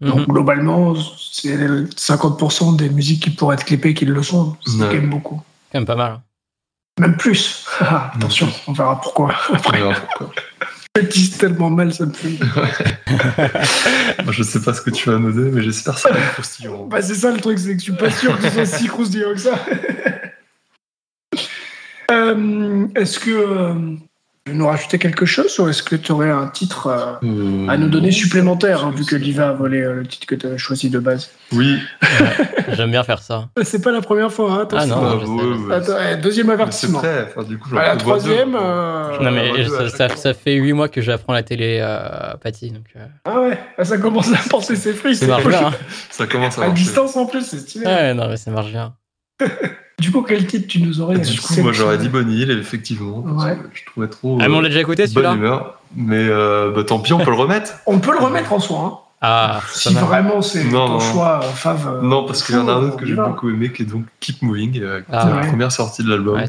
Mhm. Donc globalement, c'est 50% des musiques qui pourraient être clippées qui le sont. C'est Ouais. quand même beaucoup. Quand même pas mal. Même plus. Attention, on verra pourquoi. Après, Ouais, pourquoi. dis tellement mal, ça me fait. Moi, je sais pas ce que tu vas noter, mais j'espère que ça va être croustillant. Bah, c'est ça le truc, c'est que je suis pas sûr que ce soit si croustillant que ça. Euh, est-ce que euh, veux nous rajouter quelque chose ou est-ce que tu aurais un titre euh, Euh, à nous donner supplémentaire, hein, vu que. Liva a volé euh, le titre que tu avais choisi de base? Oui, J'aime bien faire ça. C'est pas la première fois, hein, attention. Ah non, bah, ouais, eh, deuxième avertissement. prêt. Enfin, du coup, À la troisième, euh, Non, mais ça, fait 8 mois que j'apprends la télé euh, Patty. Donc, euh, Ah ouais, ah, ça commence à porter ses fruits. ça c'est marche bien. hein. Ça commence à À distance en plus, c'est stylé. Ouais, non, mais ça marche bien. Du coup, quel titre tu nous aurais Du coup, moi, j'aurais dit Bonne Île, effectivement. parce Ouais. que Je trouvais trop. Ah, mais on euh, l'a déjà écouté bonne celui-là humeur. Mais euh, bah, tant pis, on peut le remettre. On peut le remettre en soi. hein. Ah, Si vraiment c'est ton non. choix euh, fave. euh, Non, parce qu'il y en a un autre que j'ai beaucoup aimé, qui est donc Keep Moving, euh, qui Ah, est la première sortie de l'album. Ouais.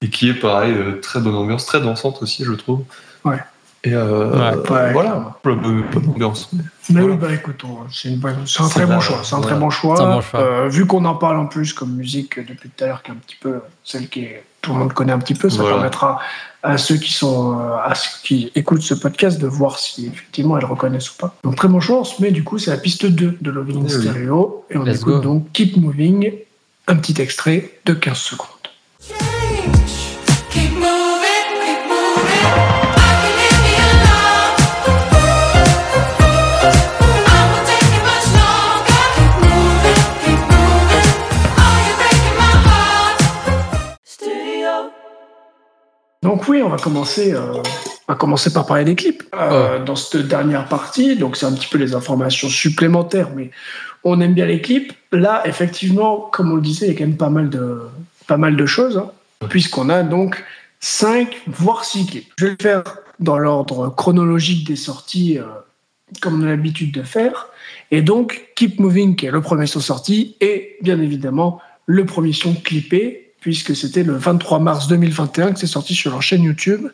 Et qui est pareil, euh, très bonne ambiance, très dansante aussi, je trouve. Ouais. Et euh, Ouais. Ouais, voilà, pas, pas d'ambiance. mais Mais Voilà. oui, bah écoute, c'est une bonne- un très bon choix. C'est un très bon choix. C'est un bon choix. Euh, vu qu'on en parle en plus comme musique depuis tout à l'heure, qui est un petit peu celle qui est, tout le monde connaît un petit peu, ça Voilà. permettra à ceux qui sont euh, à ceux qui écoutent ce podcast de voir si effectivement elles reconnaissent ou pas. Donc très bon choix, on se met du coup c'est la piste 2 de Loving oui. Stereo et on Let's écoute go. donc Keep Moving, un petit extrait de 15 secondes. Donc oui, on va commencer, euh, on va commencer par parler des clips euh, dans cette dernière partie. Donc c'est un petit peu les informations supplémentaires, mais on aime bien les clips. Là, effectivement, comme on le disait, il y a quand même pas mal de, pas mal de choses, hein, puisqu'on a donc 5 voire 6 clips. Je vais le faire dans l'ordre chronologique des sorties, euh, comme on a l'habitude de faire. Et donc, Keep Moving, qui est le premier son sorti, et bien évidemment le premier son clippé, puisque c'était le 23 mars 2021 que c'est sorti sur leur chaîne YouTube.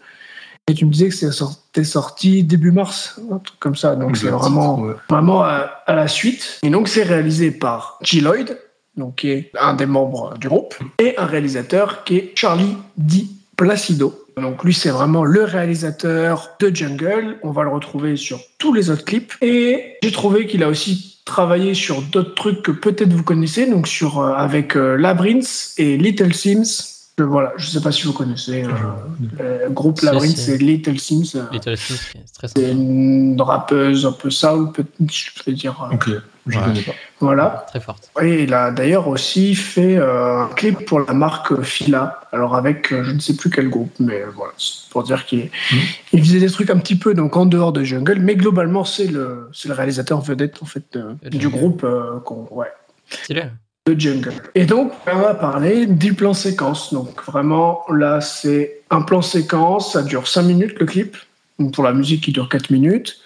Et tu me disais que c'était sorti début mars, un truc comme ça. Donc c'est vraiment, ouais. vraiment à, à la suite. Et donc c'est réalisé par G. Lloyd, donc qui est un des membres du groupe, et un réalisateur qui est Charlie Di Placido. Donc lui c'est vraiment le réalisateur de Jungle. On va le retrouver sur tous les autres clips. Et j'ai trouvé qu'il a aussi travaillé sur d'autres trucs que peut-être vous connaissez, donc sur euh, avec euh, et Little Sims. Je, voilà, je sais pas si vous connaissez euh, le groupe Labyrinth et Little Sims. euh, Little Sims, c'est c'est une rappeuse un peu soul, je vais dire. euh, Ok, je Ouais. connais pas. Voilà. Très forte. Et il a d'ailleurs aussi fait euh, un clip pour la marque Fila, alors avec euh, je ne sais plus quel groupe, mais euh, voilà, c'est pour dire qu'il Mhm. il faisait des trucs un petit peu donc en dehors de Jungle, mais globalement c'est le, c'est le réalisateur vedette en fait euh, De du groupe euh, qu'on- ouais, Stylé. De Jungle. Et donc, on va parler du plan séquence. Donc, vraiment, là, c'est un plan séquence. Ça dure 5 minutes, le clip. Pour la musique, qui dure 4 minutes.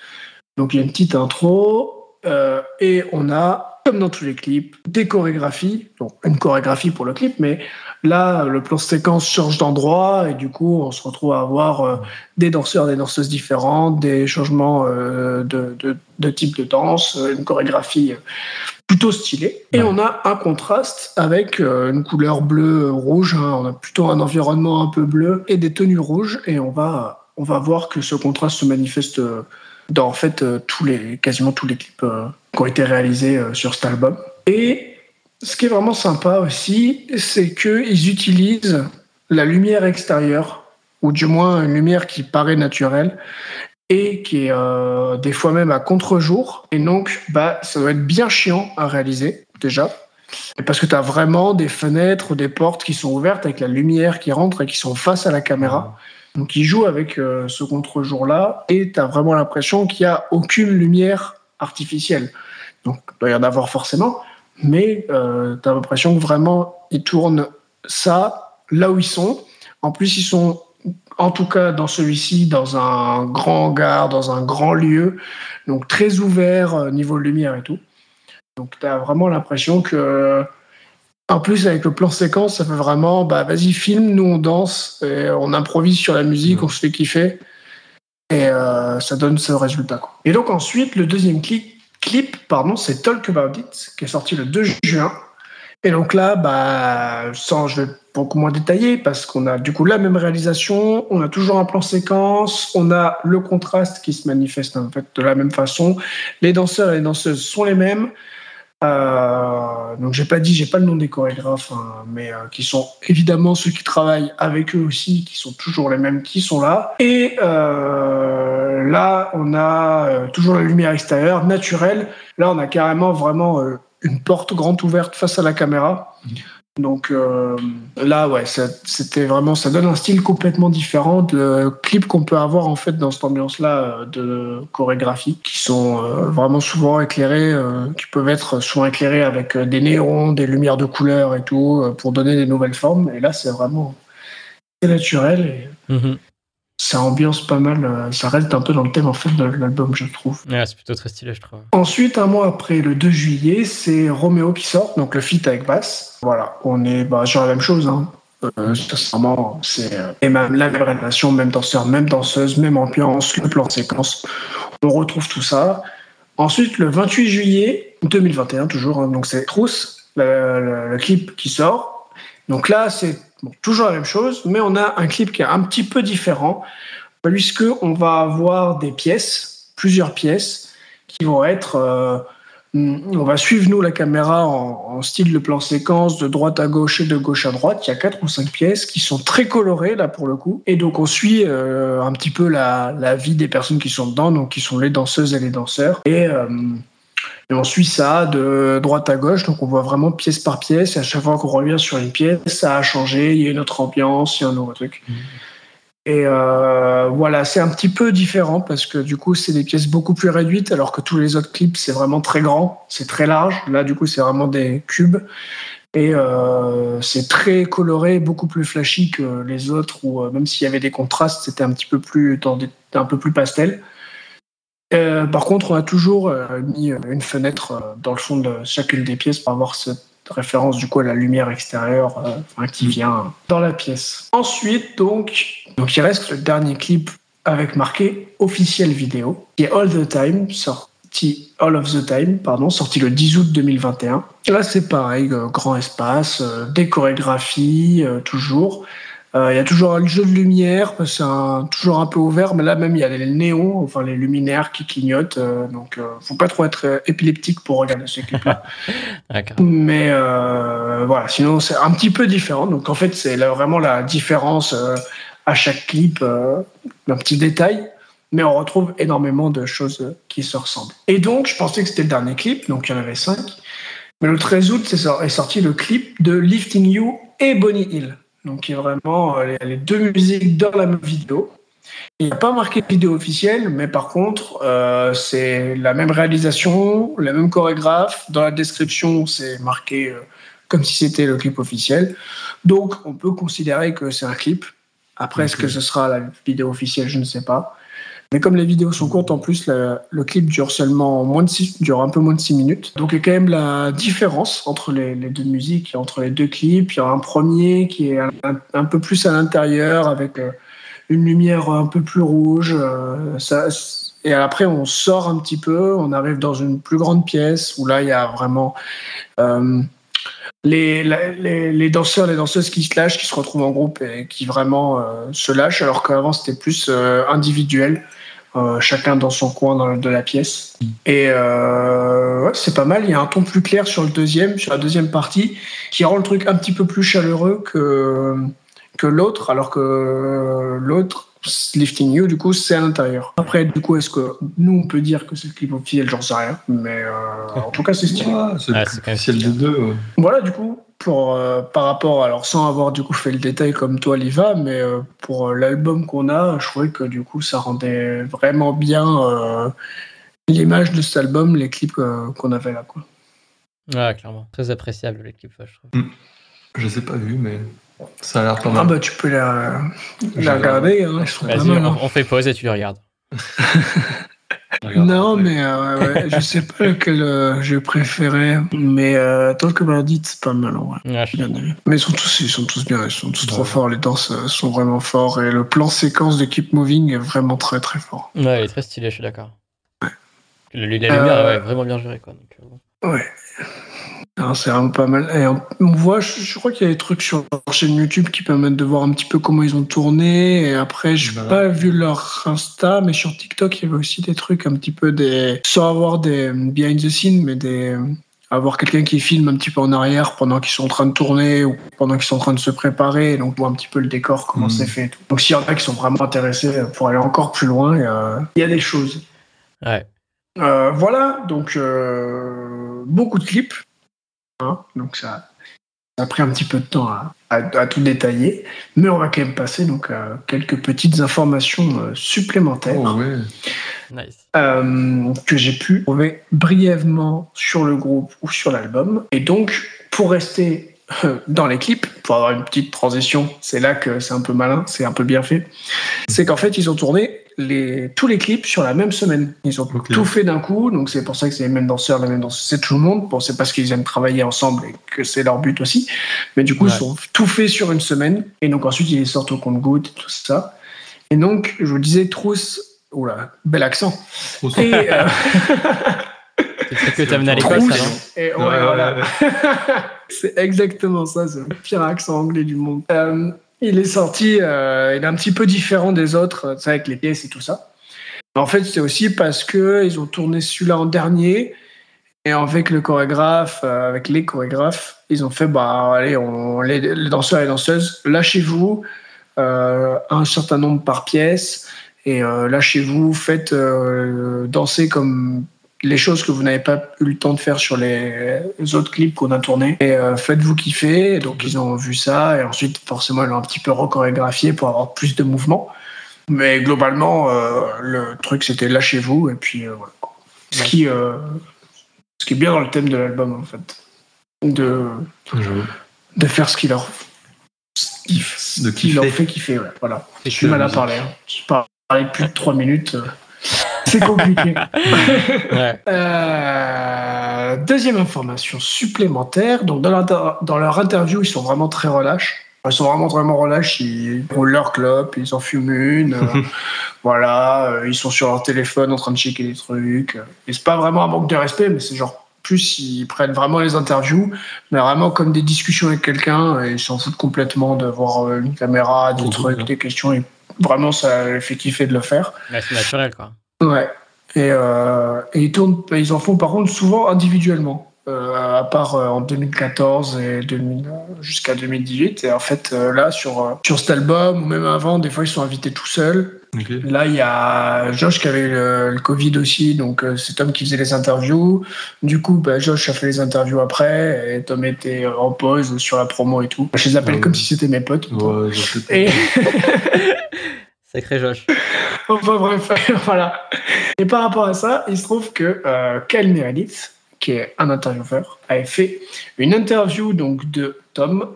Donc, il y a une petite intro. euh, et on a, comme dans tous les clips, des chorégraphies. Donc, une chorégraphie pour le clip, mais là, le plan séquence change d'endroit. Et du coup, on se retrouve à avoir euh, des danseurs, des danseuses différentes, des changements euh, de, type de danse, une chorégraphie plutôt stylée. Et Ouais. on a un contraste avec euh, une couleur bleu-rouge. hein. On a plutôt un environnement un peu bleu et des tenues rouges. Et on va, on va voir que ce contraste se manifeste euh, dans en fait euh, tous les, quasiment tous les clips euh, qui ont été réalisés euh, sur cet album. Et ce qui est vraiment sympa aussi, c'est qu'ils utilisent la lumière extérieure, ou du moins une lumière qui paraît naturelle, et qui est euh, des fois même à contre-jour. Et donc, bah, ça doit être bien chiant à réaliser, déjà. Parce que tu as vraiment des fenêtres des portes qui sont ouvertes avec la lumière qui rentre et qui sont face à la caméra. Donc, ils jouent avec euh, ce contre-jour-là et tu as vraiment l'impression qu'il n'y a aucune lumière artificielle. Donc, il doit y en avoir forcément, mais euh, tu as l'impression que vraiment, ils tournent ça là où ils sont. En plus, ils sont, en tout cas dans celui-ci, dans un grand hangar, dans un grand lieu, donc très ouvert euh, niveau lumière et tout. Donc, tu as vraiment l'impression que En plus, avec le plan séquence, ça fait vraiment, bah vas-y, filme, nous on danse, on improvise sur la musique, on se fait kiffer, et euh, ça donne ce résultat. Et donc ensuite, le deuxième clip, clip pardon, c'est Talk About It, qui est sorti le 2 juin. Et donc là, bah, sans, je vais beaucoup moins détailler, parce qu'on a du coup la même réalisation, on a toujours un plan séquence, on a le contraste qui se manifeste de la même façon, les danseurs et les danseuses sont les mêmes. Euh, donc j'ai pas dit, j'ai pas le nom des chorégraphes, hein, mais euh, qui sont évidemment ceux qui travaillent avec eux aussi, qui sont toujours les mêmes, qui sont là. Et euh, là, on a euh, toujours la lumière extérieure naturelle. Là, on a carrément vraiment une porte grande ouverte face à la caméra. Donc euh, là, ouais, c'était vraiment, ça donne un style complètement différent de clips qu'on peut avoir en fait dans cette ambiance-là euh, de chorégraphie, qui sont euh, vraiment souvent éclairés, qui peuvent être souvent éclairés avec des néons, des lumières de couleur et tout, pour donner des nouvelles formes. Et là, c'est vraiment naturel Mhm. Ça ambiance pas mal. euh, Ça reste un peu dans le thème en fait de l'album, je trouve. Ouais, c'est plutôt très stylé, je trouve. Ensuite, un mois après, le 2 juillet, c'est Roméo qui sort, donc le feat avec Bass. Voilà, on est bah, sur la même chose. Hein. Euh, sincèrement, c'est euh, et même la même relation, même danseur, même danseuse, même ambiance, le plan de séquence. On retrouve tout ça. Ensuite, le 28 juillet 2021, toujours, hein, donc c'est Trousse, le, le- le clip qui sort. Donc là, c'est toujours la même chose, mais on a un clip qui est un petit peu différent, puisque on va avoir des pièces, plusieurs pièces, qui vont être. euh, on va suivre, nous, la caméra en, style de plan séquence, de droite à gauche et de gauche à droite. Il y a quatre ou cinq pièces qui sont très colorées, là, pour le coup. Et donc, on suit euh, un petit peu la, la vie des personnes qui sont dedans, donc qui sont les danseuses et les danseurs. Et, euh, et on suit ça de droite à gauche, donc on voit vraiment pièce par pièce. Et à chaque fois qu'on revient sur une pièce, ça a changé, il y a une autre ambiance, il y a un nouveau truc. Et euh, voilà, c'est un petit peu différent parce que du coup, c'est des pièces beaucoup plus réduites, alors que tous les autres clips, c'est vraiment très grand, c'est très large. Là, du coup, c'est vraiment des cubes. Et euh, c'est très coloré, beaucoup plus flashy que les autres, où euh, même s'il y avait des contrastes, c'était un petit peu plus, dans des- un peu plus pastel. Euh, par contre, on a toujours euh, mis euh, une fenêtre dans le fond de chacune des pièces pour avoir cette référence du coup à la lumière extérieure euh, qui vient dans la pièce. Ensuite, donc, donc il reste le dernier clip avec marqué officiel vidéo, qui est All the Time, sorti All of the Time, pardon, sorti le 10 août 2021. Là, c'est pareil, grand espace, des chorégraphies, euh, Euh, Il y a toujours un jeu de lumière, c'est toujours un peu ouvert, mais là même il y a les néons, enfin les luminaires qui clignotent, euh, donc euh, faut pas trop être euh, épileptique pour regarder ce clip-là. Mais euh, voilà, sinon c'est un petit peu différent. Donc en fait, c'est vraiment la différence à chaque clip, un petit détail. Mais on retrouve énormément de choses qui se ressemblent. Et donc, je pensais que c'était le dernier clip, donc il y en avait cinq. Mais le 13 août est sorti le clip de Lifting You et Bonnie Hill. Donc il y a vraiment euh, les, deux musiques dans la même vidéo. Il n'y a pas marqué de vidéo officielle, mais par contre, euh, c'est la même réalisation, la même chorégraphe. Dans la description, c'est marqué euh, comme si c'était le clip officiel. Donc, on peut considérer que c'est un clip. Après, est-ce que ce sera la vidéo officielle Je ne sais pas. Mais comme les vidéos sont courtes, en plus, le, clip dure seulement moins de six, dure un peu moins de 6 minutes. Donc, il y a quand même la différence entre les, deux musiques, entre les deux clips. Il y a un premier qui est un, peu plus à l'intérieur avec euh, une lumière un peu plus rouge. euh, et après, on sort un petit peu, on arrive dans une plus grande pièce où là, il y a vraiment euh, les, les, les danseurs, les danseuses qui se lâchent, qui se retrouvent en groupe et qui vraiment se lâchent, alors qu'avant, c'était plus individuel. Euh, chacun dans son coin dans de la pièce. Et euh, ouais, c'est pas mal. Il y a un ton plus clair sur le deuxième, sur la deuxième partie, qui rend le truc un petit peu plus chaleureux que, que l'autre, alors que l'autre, Lifting You, du coup, c'est à l'intérieur. Après, du coup, est-ce que nous, on peut dire que c'est le clip officiel? J'en sais rien. Mais euh, en tout cas, c'est stylé. Ouais, c'est Ouais, le même officiel des deux. ouais. Voilà, du coup, pour, euh, par rapport, alors sans avoir du coup fait le détail comme toi, Liva, mais euh, pour euh, l'album qu'on a, je trouvais que du coup, ça rendait vraiment bien euh, l'image de cet album, les clips euh, qu'on avait là. Quoi. Ouais, clairement. Très appréciable les clips, je trouve. Je les ai pas vus, mais ça a l'air pas Ah mal. bah, tu peux la, la regarder, hein, Vas-y, mal. on, hein. on fait pause et tu les regardes. Non, mais euh, ouais, ouais, je sais pas lequel euh, j'ai préféré, mais euh, Talk About It, c'est pas mal, ouais. Ouais, je- Bien aimé. Mais ils sont tous, ils sont tous bien, ils sont tous Ouais. trop forts. Les danses euh, sont vraiment forts et le plan séquence de Keep Moving est vraiment très très fort. ouais, il est très stylé, je suis d'accord. La, la lumière, Euh, ouais, vraiment bien gérée, quoi. donc, euh. Ouais. Non, C'est vraiment pas mal. Et on, voit, je, crois qu'il y a des trucs sur leur chaîne YouTube qui permettent de voir un petit peu comment ils ont tourné. Et après, je n'ai Voilà. pas vu leur Insta, mais sur TikTok, il y avait aussi des trucs un petit peu des. Sans avoir des behind the scenes, mais des. Avoir quelqu'un qui filme un petit peu en arrière pendant qu'ils sont en train de tourner ou pendant qu'ils sont en train de se préparer. Donc, on voit un petit peu le décor, comment Mhm. c'est fait. et tout. Donc, s'il y en a qui sont vraiment intéressés pour aller encore plus loin, il y a, il y a des choses. Ouais. Euh, voilà, donc euh, beaucoup de clips. Hein, donc ça, ça a pris un petit peu de temps à, à- à tout détailler. Mais on va quand même passer donc, à quelques petites informations euh, supplémentaires Oh, ouais. Nice. euh, que j'ai pu trouver brièvement sur le groupe ou sur l'album. Et donc, pour rester euh, dans les clips, pour avoir une petite transition, c'est là que c'est un peu malin, c'est un peu bien fait. C'est qu'en fait, ils ont tourné les, tous les clips sur la même semaine. Ils ont tout fait d'un coup, donc c'est pour ça que c'est les mêmes danseurs, les mêmes danseurs, c'est tout le monde. Bon, c'est parce qu'ils aiment travailler ensemble et que c'est leur but aussi. Mais du coup, Ouais. ils ont tout fait sur une semaine. Et donc ensuite, ils les sortent au compte-gouttes et tout ça. Et donc, je vous disais, Trousse, oula, bel accent. Sympa. Et, euh, C'est que t'as mené à l'école, Trousse. ouais, voilà. ouais. c'est exactement ça, c'est le pire accent anglais du monde. Euh, il est sorti, euh, il est un petit peu différent des autres, sais, avec les pièces et tout ça. En fait, c'est aussi parce que ils ont tourné celui-là en dernier. Et avec le chorégraphe, euh, avec les chorégraphes, ils ont fait bah allez, les, danseurs et les danseuses, lâchez-vous euh, un certain nombre par pièce et lâchez-vous, faites danser comme les choses que vous n'avez pas eu le temps de faire sur les, autres clips qu'on a tournés. Et euh, faites-vous kiffer. Et donc ils ont vu ça et ensuite forcément ils l'ont un petit peu rechorégraphié pour avoir plus de mouvements. Mais globalement, euh, le truc c'était lâchez-vous et puis euh, voilà. Ce qui, ce qui est bien dans le thème de l'album en fait, de J'avoue. de faire ce qui leur De qui leur kiffer. fait kiffer. Ouais, voilà. Je suis mal à parler. Hein. Je parle plus de trois minutes. C'est compliqué. Ouais. Euh, deuxième information supplémentaire. Donc dans, leur interview, ils sont vraiment très relâches. Ils sont vraiment vraiment relâches. Ils roulent leur clope, ils en fument une. euh, voilà, euh, ils sont sur leur téléphone en train de checker des trucs. Et c'est pas vraiment un manque de respect, mais c'est genre plus ils prennent vraiment les interviews, mais vraiment comme des discussions avec quelqu'un. Et ils s'en foutent complètement de voir une caméra, des trucs, des questions. Et vraiment, ça les fait kiffer de le faire. C'est naturel, quoi. Ouais. Et, euh, et ils, tournent, ils en font par contre souvent individuellement, euh, à part euh, en 2014 et 2000, jusqu'à 2018. Et en fait, euh, là, sur, euh, sur cet album, ou même avant, des fois, ils sont invités tout seuls. Là, il y a Josh qui avait le, le Covid aussi, donc euh, c'est Tom qui faisait les interviews. Du coup, bah, Josh a fait les interviews après, et Tom était en pause sur la promo et tout. Je les appelle Ouais. comme si c'était mes potes. Ouais. Et, Sacré Josh. Enfin bref, voilà. Et par rapport à ça, il se trouve que euh, Kyle Meredith, qui est un intervieweur, avait fait une interview donc de Tom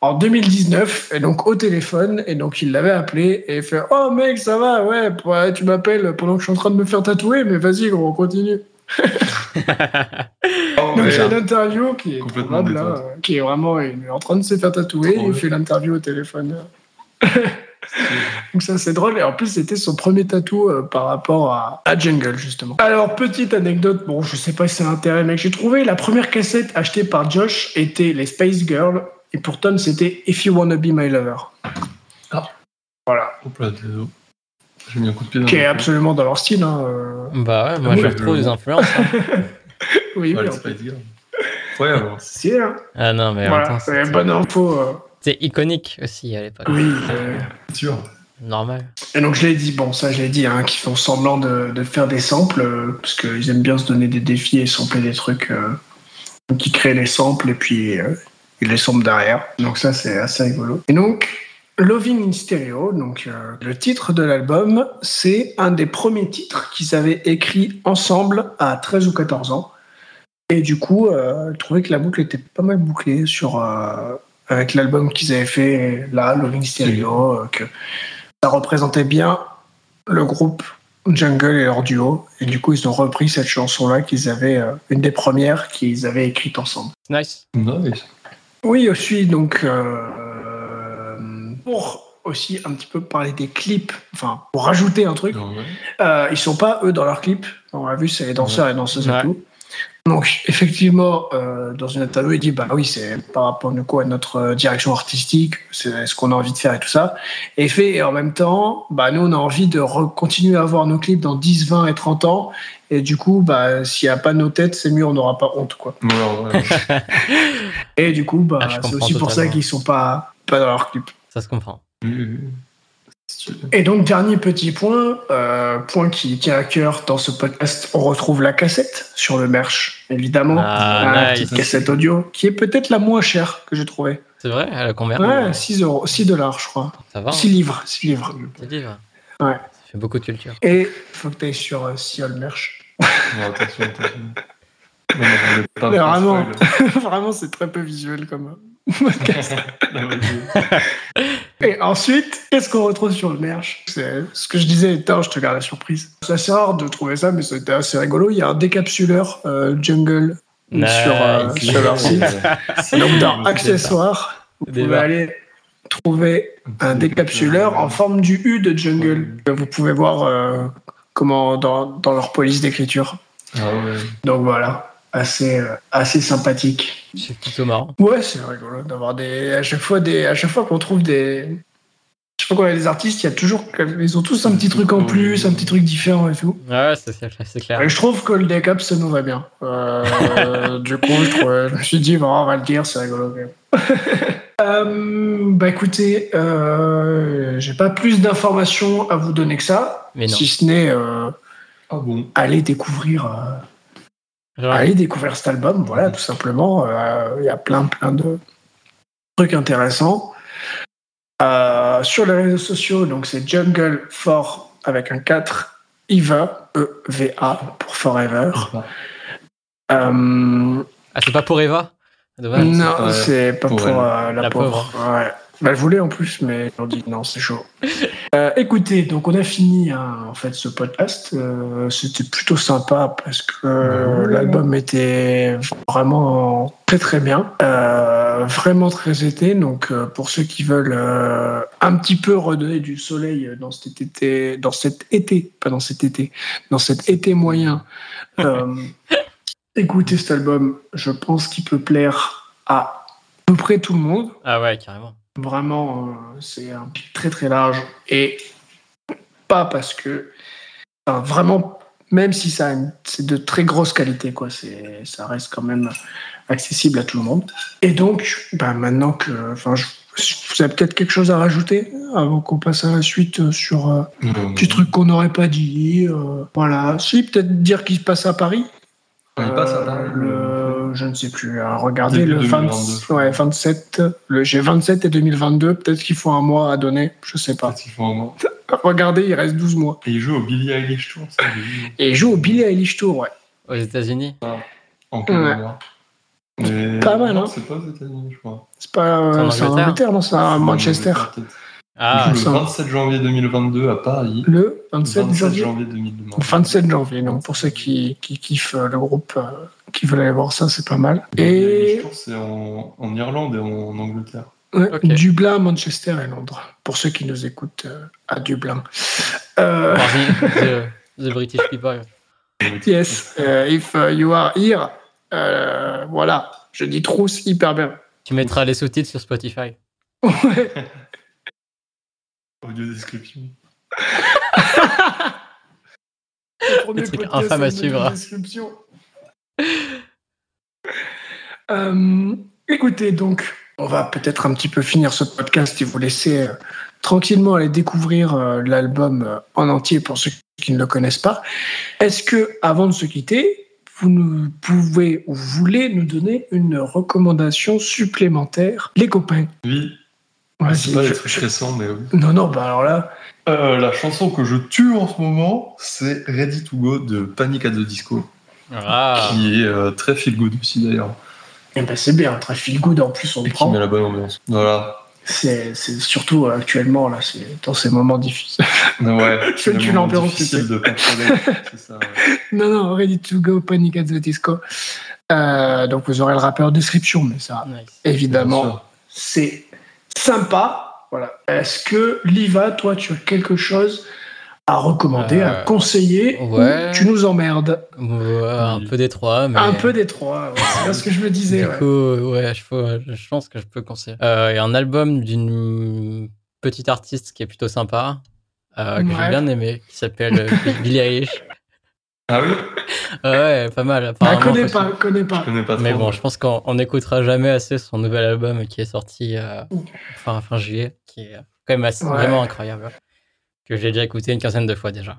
en 2019, et donc au téléphone, et donc il l'avait appelé et fait Oh mec, ça va, ouais, ouais, tu m'appelles pendant que je suis en train de me faire tatouer, mais vas-y, gros, on continue. Oh, Donc merde. une interview qui est là, détente. euh, qui est vraiment il est en train de se faire tatouer, il fait l'interview au téléphone. Donc ça c'est drôle et en plus c'était son premier tatou euh, par rapport à, à Jungle justement. Alors petite anecdote, bon je sais pas si c'est intérêt mec, j'ai trouvé la première cassette achetée par Josh était les Space Girls et pour Tom c'était If You Wanna Be My Lover. Ah. Voilà, Hop là, désolé. J'ai mis un coup de pied dans qui est absolument dans leur style. Hein. euh. Bah ouais, moi Oui, je je- retrouve des influences. hein. Oui, oui, les. Spice Girls. Ouais, alors. C'est hein. Ah non, mais Voilà, c'est c'était- bonne info. euh. C'est iconique aussi à l'époque. Oui. euh. C'est sûr. Normal. Et donc je l'ai dit, bon ça je l'ai dit, hein, qu'ils font semblant de, de faire des samples, euh, parce qu'ils aiment bien se donner des défis et sampler des trucs. Euh, donc ils créent les samples et puis euh, ils les samplent derrière. Donc ça c'est assez rigolo. Et donc Loving in Stereo, donc euh, le titre de l'album, c'est un des premiers titres qu'ils avaient écrit ensemble à 13 ou 14 ans. Et du coup, euh, je trouvais que la boucle était pas mal bouclée sur, euh, avec l'album qu'ils avaient fait là, Loving Stereo, euh, que ça représentait bien le groupe Jungle et leur duo. Et du coup, ils ont repris cette chanson-là qu'ils avaient, euh, une des premières qu'ils avaient écrites ensemble. Nice. Nice. Oui, aussi, donc, euh, pour aussi un petit peu parler des clips, enfin, pour rajouter un truc, Ouais. euh, ils sont pas, eux, dans leurs clips. On l'a vu, c'est les danseurs et danseuses Ouais. et tout. Donc, effectivement, euh, dans une interview, il dit bah oui, c'est par rapport du coup, à notre euh, direction artistique, c'est ce qu'on a envie de faire et tout ça. Et fait, et en même temps, bah, nous, on a envie de continuer à voir nos clips dans 10, 20 et 30 ans. Et du coup, bah, s'il n'y a pas nos têtes, c'est mieux, on n'aura pas honte. Quoi. Ouais, ouais. Et du coup, bah, Ah, c'est aussi pour ça qu'ils sont pas, pas dans leurs clips. Ça se comprend. Et donc, dernier petit point, euh, point qui tient à cœur dans ce podcast, on retrouve la cassette sur le merch, évidemment. Ah, la nice. petite cassette audio, qui est peut-être la moins chère que j'ai trouvée. C'est vrai Elle a combien Ouais, 6 euros, 6 dollars, je crois. Ça va. 6 livres, 6 livres. C'est livre. Ouais. Ça fait beaucoup de culture. Et faut que tu ailles sur euh, Seattle Merch. Attention, attention. Non, vraiment. Vraiment, c'est très peu visuel comme euh, podcast. Et ensuite, qu'est-ce qu'on retrouve sur le merch? C'est ce que je disais, je te garde la surprise. C'est assez rare de trouver ça, mais c'était assez rigolo. Il y a un décapsuleur euh, jungle Nice. sur, euh, sur leur site. Donc dans accessoires, vous pouvez aller trouver un décapsuleur en forme du U de jungle. Vous pouvez voir euh, comment dans, dans leur police d'écriture. Ah ouais. Donc voilà, assez, euh, assez sympathique. C'est plutôt marrant. Ouais, c'est rigolo d'avoir des. À chaque fois, des... à chaque fois qu'on trouve des. À chaque fois qu'on a des artistes, il y a toujours. Ils ont tous un petit truc en plus, un petit truc différent et tout. Ouais, c'est c'est- c'est clair. Et je trouve que le décap, ça nous va bien. Euh, du coup, je, trouvais- je me suis dit, bon, on va le dire, c'est rigolo quand même. Euh, bah écoutez, euh, j'ai pas plus d'informations à vous donner que ça, Mais non. si ce n'est euh, Ah bon aller découvrir, aller découvrir cet album. Voilà, tout simplement. Euh, Il y a plein, plein de trucs intéressants. Euh, sur les réseaux sociaux, donc c'est Jungle for avec un 4 Eva E V A pour Forever. Euh, Ah, c'est pas pour Eva? Dommage. non, c'est pas pour euh, la, La pauvre. Ouais. Bah, elle voulait en plus, mais on dit non, c'est chaud. Euh, écoutez, donc on a fini hein, en fait ce podcast. Euh, C'était plutôt sympa parce que euh, Ouais. l'album était vraiment très très bien, Euh, vraiment très été. Donc pour ceux qui veulent un petit peu redonner du soleil dans cet été, dans cet été, pas dans cet été, dans cet été moyen. écoutez cet album, je pense qu'il peut plaire à peu près tout le monde. Ah ouais, carrément. Vraiment, euh, c'est un pic très très large. Et pas parce que. enfin, vraiment, même si ça c'est de très grosse qualité, quoi, c'est, ça reste quand même accessible à tout le monde. Et donc, bah, maintenant que. Enfin, je- vous avez peut-être quelque chose à rajouter avant qu'on passe à la suite euh, sur euh, petit truc qu'on n'aurait pas dit. euh, voilà. Si, peut-être dire qu'il se passe à Paris. Il passe à Euh, Paris, le, je ne sais plus. hein, regardez Début le 2022, 20 ouais, 27. Le, j'ai 27 et 2022. Peut-être qu'il faut un mois à donner. Je sais pas. Peut-être qu'il faut un moment. Regardez, il reste 12 mois. Et il joue au Billie Eilish Tour, ça. Et il joue au Billie Eilish Tour, ouais. Aux États-Unis En Ouais. Canada. Mais Pas mal, non, hein. C'est pas aux États-Unis, je crois. C'est pas euh, C'est en Angleterre, non, c'est à Manchester. Ah, le 27 janvier 2022 à Paris. Le 27, 27 janvier. janvier 2022. 27 janvier, donc pour ceux qui, qui kiffent euh, le groupe, euh, qui veulent aller voir ça, c'est pas mal. Et c'est en, en Irlande et en Angleterre. ouais. Dublin, Manchester et Londres, pour ceux qui nous écoutent euh, à Dublin. Euh, the, the British people. Yes, uh, if uh, you are here, voilà, je dis trousse hyper bien. Tu mettras les sous-titres sur Spotify. Ouais. Audio description. Le truc infâme à suivre. Euh, écoutez, donc, on va peut-être un petit peu finir ce podcast et vous laisser euh, tranquillement aller découvrir euh, l'album euh, en entier pour ceux qui ne le connaissent pas. Est-ce que, avant de se quitter, vous nous pouvez ou voulez nous donner une recommandation supplémentaire, les copains? Oui, Vas-y, c'est pas je- des trucs récents, mais oui. Non, non, bah alors là, Euh, la chanson que je tue en ce moment, c'est Ready to Go de Panic at the Disco, Ah, qui est euh, très feel good aussi d'ailleurs, eh ben, c'est bien, très feel good en plus, on le et qui prend. met la bonne ambiance. Voilà. C'est c'est surtout euh, actuellement, là, c'est dans ces moments difficiles. Ouais, le moment l'ambiance, difficile de ça, ouais. non, non, Ready to Go, Panic at the Disco. Euh, donc vous aurez le rappeur description, mais ça, Nice. Évidemment, c'est sympa. Voilà. Est-ce que Liva, toi, tu as quelque chose à recommander, à Euh, conseiller ou ouais. Tu nous emmerdes? Ouais, un peu détroit, mais. Un peu des trois. ouais, c'est bien ce que je me disais. Du coup, ouais, je, peux- je pense que je peux conseiller. Euh, Il y a un album d'une petite artiste qui est plutôt sympa, euh, que j'ai bien aimé, qui s'appelle euh, Billie Eilish. Ah oui Euh, ouais, pas mal. Bah, apparemment, connais faut- pas, connais pas. Je connais pas trop. Mais bon, je pense qu'on on n'écoutera jamais assez son nouvel album qui est sorti euh, fin, fin juillet, qui est quand même assez- Ouais. vraiment incroyable. Que j'ai déjà écouté une quinzaine de fois déjà.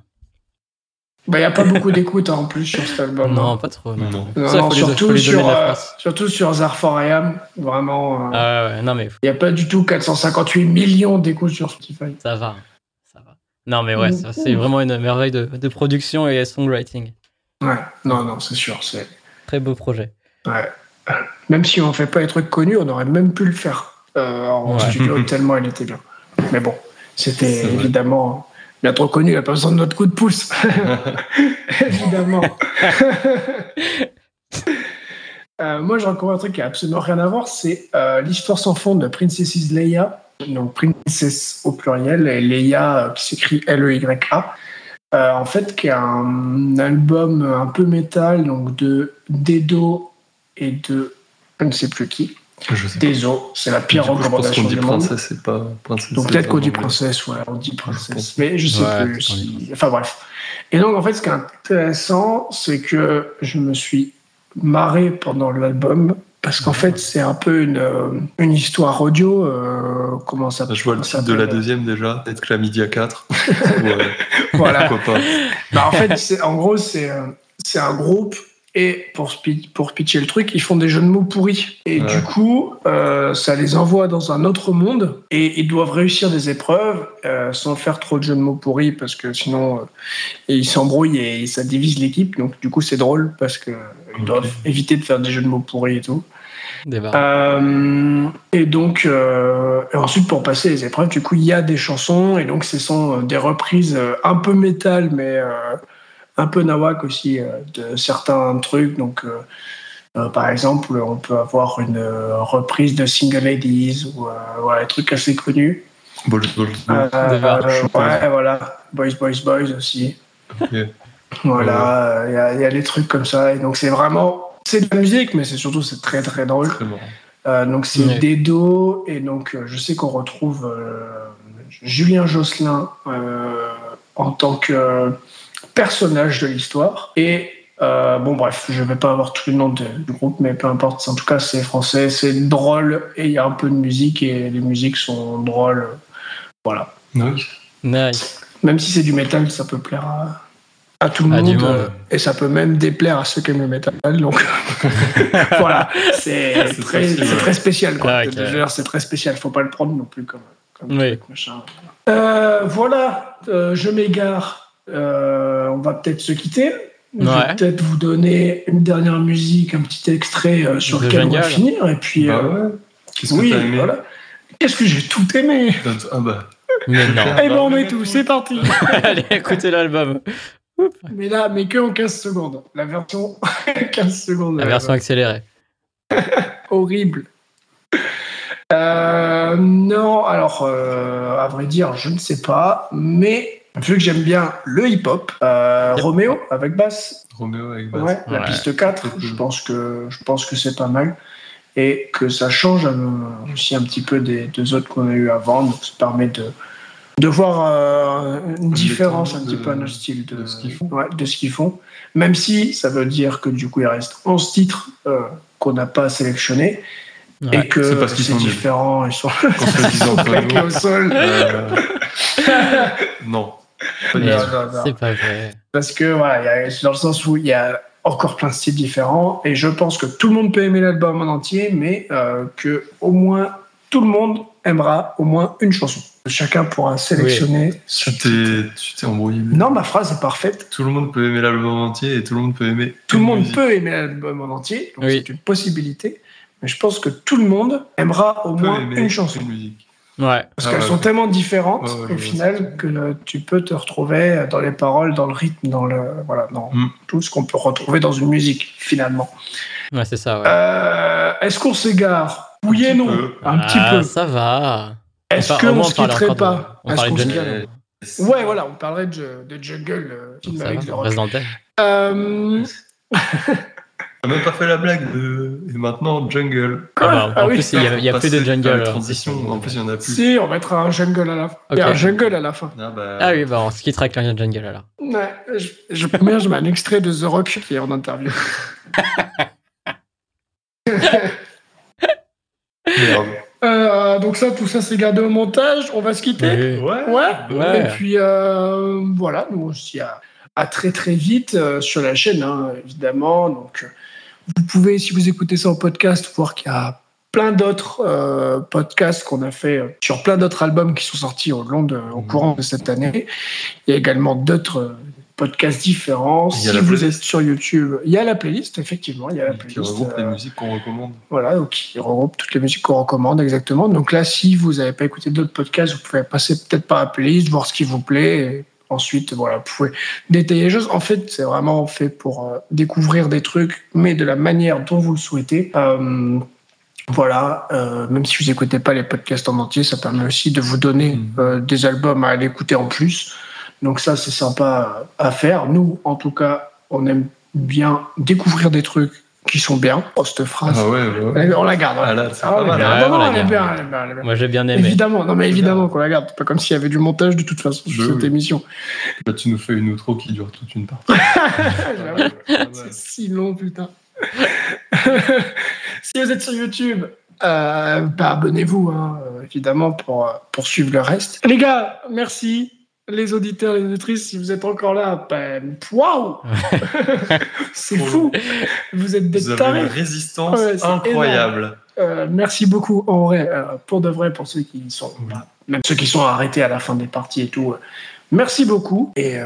Bah, il n'y a pas beaucoup d'écoute hein, en plus sur cet album. non, hein. pas trop. Non. Non. Non, Ça, non, faut lui- faut surtout, sur, euh, surtout sur Zarforiam, vraiment. euh, Il Ah ouais, non, mais n'y a pas du tout 458 millions d'écoutes sur Spotify. ça va. Non, mais ouais, ça, c'est vraiment une merveille de, de production et songwriting. Ouais, non, non, c'est sûr. c'est Très beau projet. ouais. Même si on fait pas les trucs connus, on aurait même pu le faire euh, en Ouais. studio tellement il était bien. Mais bon, c'était évidemment bien trop connu, il n'a pas besoin de notre coup de pouce. évidemment. Euh, moi, j'ai encore un truc qui a absolument rien à voir, c'est euh, l'histoire sans fond de Princess Leia, donc Princess au pluriel, et Leia euh, qui s'écrit L-E-Y-A. Euh, en fait, qui est un album un peu métal, donc de Dedo et de je ne sais plus qui. Je sais. Dezo, c'est la pire recommandation qu'on dit du monde. princesse et pas princesse. Donc c'est peut-être qu'on dit anglais. princesse, ouais, on dit Je princesse, mais je sais Ouais, plus. dit si- Enfin bref. Et donc en fait, ce qui est intéressant, c'est que je me suis marré pendant l'album parce qu'en fait, c'est un peu une, euh, une histoire audio. euh, comment ça Je vois le titre de la s'appelle deuxième déjà, peut-être Chlamydia 4. ouais, Voilà. pourquoi pas. Bah, en fait, en gros, c'est euh, un groupe et pour, pour pitcher le truc, ils font des jeux de mots pourris. Et Ouais. du coup, euh, ça les envoie dans un autre monde et ils doivent réussir des épreuves euh, sans faire trop de jeux de mots pourris parce que sinon, euh, ils s'embrouillent et ça divise l'équipe. Donc, du coup, c'est drôle parce que ils Ok. doivent éviter de faire des jeux de mots pourris et tout. Euh, et donc, euh, et ensuite, pour passer les épreuves, du coup, il y a des chansons, et donc, ce sont euh, des reprises un peu métal, mais euh, un peu nawak aussi, euh, de certains trucs. Donc, euh, euh, par exemple, on peut avoir une euh, reprise de Single Ladies, ou euh, voilà, des trucs assez connus. Euh, euh, ouais, voilà. Boys, Boys, Boys aussi. Voilà, il y, y a des trucs comme ça. Et donc, c'est vraiment. C'est de la musique, mais c'est surtout c'est très très drôle. Euh, donc c'est Ouais. Dedo et donc euh, je sais qu'on retrouve euh, Julien Josselin euh, en tant que personnage de l'histoire et euh, bon bref je vais pas avoir tous les noms de- du groupe mais peu importe en tout cas c'est français c'est drôle et il y a un peu de musique et les musiques sont drôles voilà Oui. Nice. même si c'est du métal ça peut plaire à, à tout le monde, euh, et ça peut même déplaire à ceux qui aiment le métal donc voilà c'est très, facile, c'est ouais. très spécial quoi Ah, c'est très spécial faut pas le prendre non plus comme, comme Oui. truc, machin. Euh, voilà euh, je m'égare Euh, on va peut-être se quitter je vais Ouais. peut-être vous donner une dernière musique un petit extrait euh, sur lequel on va finir et puis Bah euh, ouais. Qu'est-ce que oui aimé voilà qu'est-ce que j'ai tout aimé? Ah bah. Mais non. et ben on met tout c'est parti Allez, écoutez l'album. Mais là, mais que en 15 secondes. La version 15 secondes. La version accélérée. horrible. Euh, non, alors, euh, à vrai dire, je ne sais pas. Mais vu que j'aime bien le hip-hop, euh, Yep. Roméo avec basse, Roméo avec basse. ouais, la piste 4, C'est cool. je pense que, je pense que c'est pas mal. Et que ça change euh, aussi un petit peu des deux autres qu'on a eu avant. Donc, ça permet de, de voir euh, une différence un de- petit peu à notre style de, de ce qu'ils font. Ouais. Même si ça veut dire que du coup, il reste 11 titres euh, qu'on n'a pas sélectionnés Ouais. et que c'est parce qu'ils c'est sont nuls. différent. Ils sont, dise sont nous. au sol. Euh, non. Non, non, non. C'est pas vrai. Parce que voilà, a- dans le sens où il y a encore plein de styles différents et je pense que tout le monde peut aimer l'album en entier, mais euh, que au moins tout le monde aimera au moins une chanson. Chacun pourra sélectionner. ce Tu t'es, tu t'es embrouillé. mais- Non, ma phrase est parfaite. Tout le monde peut aimer l'album entier et tout le monde peut aimer. Tout le monde musique. peut aimer l'album en entier, donc Oui. c'est une possibilité. Mais je pense que tout le monde aimera au Peut moins aimer une chanson. Une musique. Ouais. Parce Ah qu'elles ouais. sont tellement différentes Ouais, ouais, je au final que tu peux te retrouver dans les paroles, dans le rythme, dans le voilà, dans Mm. tout ce qu'on peut retrouver dans une musique finalement. Ouais, c'est ça, ouais. Euh, Est-ce qu'on s'égare Oui et non, peu. un petit Ah, peu. Ça va. Est-ce qu'on se quitterait encore de- pas On parlait de Jungle. Ouais, voilà, on parlerait de, de Jungle, euh, film Ça avec va, on reste dans le thème. Euh, T'as même pas fait la blague de. Et maintenant, Jungle. Ah, bah, ah en oui. plus, il y a, a plus de jungle. transitions, en plus, il y en a plus. si, on mettra un Jungle à la fin. Il y a Ok. un Jungle à la fin. Ah, bah, Ah oui, bah on se quittera avec un jungle alors. Ouais, je, je, première, je mets un extrait de The Rock qui est en interview. merde. Euh, donc ça, tout ça, c'est gardé au montage. On va se quitter. Oui. Ouais. Ouais. Et puis euh, voilà, nous aussi à, à très très vite euh, sur la chaîne, hein, évidemment. Donc euh, vous pouvez, si vous écoutez ça en podcast, voir qu'il y a plein d'autres euh, podcasts qu'on a fait sur plein d'autres albums qui sont sortis au long de, au courant de cette année. Il y a également d'autres euh, podcasts différents. Il y a Si la vous playlist. êtes sur YouTube, il y a la playlist, effectivement, il y a la Qui playlist. regroupe les euh, musiques qu'on recommande. voilà, donc qui regroupe toutes les musiques qu'on recommande exactement. Donc là, si vous n'avez pas écouté d'autres podcasts, vous pouvez passer peut-être par la playlist, voir ce qui vous plaît. Et ensuite, voilà, vous pouvez détailler les choses. En fait, c'est vraiment fait pour euh, découvrir des trucs, mais de la manière dont vous le souhaitez. Euh, voilà, euh, même si vous n'écoutez pas les podcasts en entier, ça permet aussi de vous donner euh, des albums à aller écouter en plus. Donc ça, c'est sympa à faire. Nous, en tout cas, on aime bien découvrir des trucs qui sont bien. Oh, cette phrase. Ah ouais, ouais. On la garde. Moi j'ai bien aimé. Évidemment, non mais évidemment qu'on la garde. C'est pas comme s'il y avait du montage de toute façon sur cette oui. émission. Là, tu nous fais une outro qui dure toute une partie. C'est si long, putain. si vous êtes sur YouTube, euh, bah, abonnez-vous, hein, évidemment, pour, euh, pour suivre le reste. Les gars, merci. Les auditeurs, les auditrices, si vous êtes encore là, ben, waouh C'est fou Vous êtes des Vous avez tarés une résistance Ouais, incroyable. Euh, merci beaucoup, en vrai, euh, pour de vrai, pour ceux qui sont, Oui. bah, même ceux qui sont arrêtés à la fin des parties et tout. euh, merci beaucoup. Et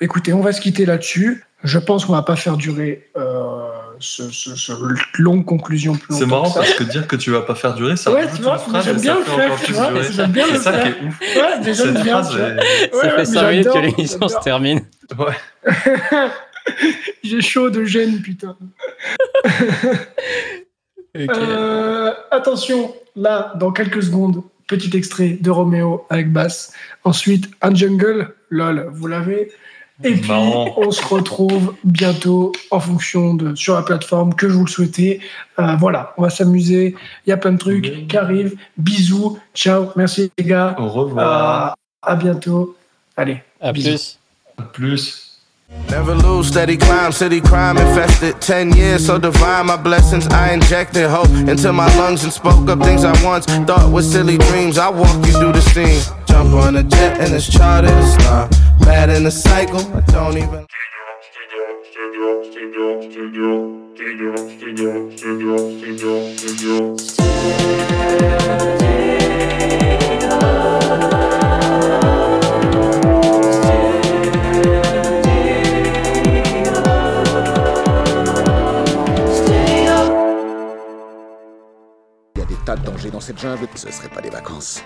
écoutez, on va se quitter là-dessus. Je pense qu'on va pas faire durer ce, ce- ce longue conclusion plus. C'est marrant que ça. parce que dire que tu vas pas faire durer, ça Ouais, rajoute tu vois, une phrase j'aime bien ça le faire, tu vois, j'aime bien le C'est ça qui faire. est ouf. Ouais, déjà, Cette bien, phrase est- Ouais, Ça ouais, fait mais 5 minutes que l'émission se termine. Ouais. J'ai chaud de gêne, putain. Euh, attention, là, dans quelques secondes, petit extrait de Roméo avec basse. Ensuite, un jungle, lol, vous l'avez. Et puis, Marrant. on se retrouve bientôt en fonction de sur la plateforme que vous le souhaitez. Euh, voilà, on va s'amuser. Il y a plein de trucs Oui. qui arrivent. Bisous, ciao, merci les gars. Au revoir. Euh, à bientôt. Allez, à bisous. plus. À plus. Never lose, steady climb, city crime infested. Ten years so divine, my blessings. I injected hope into my lungs and spoke up things I once thought were silly dreams. I walk you through the scene. Jump on a jet and it's bad in the cycle. I don't even. A des tas de dangers dans cette jungle, ce serait pas des vacances.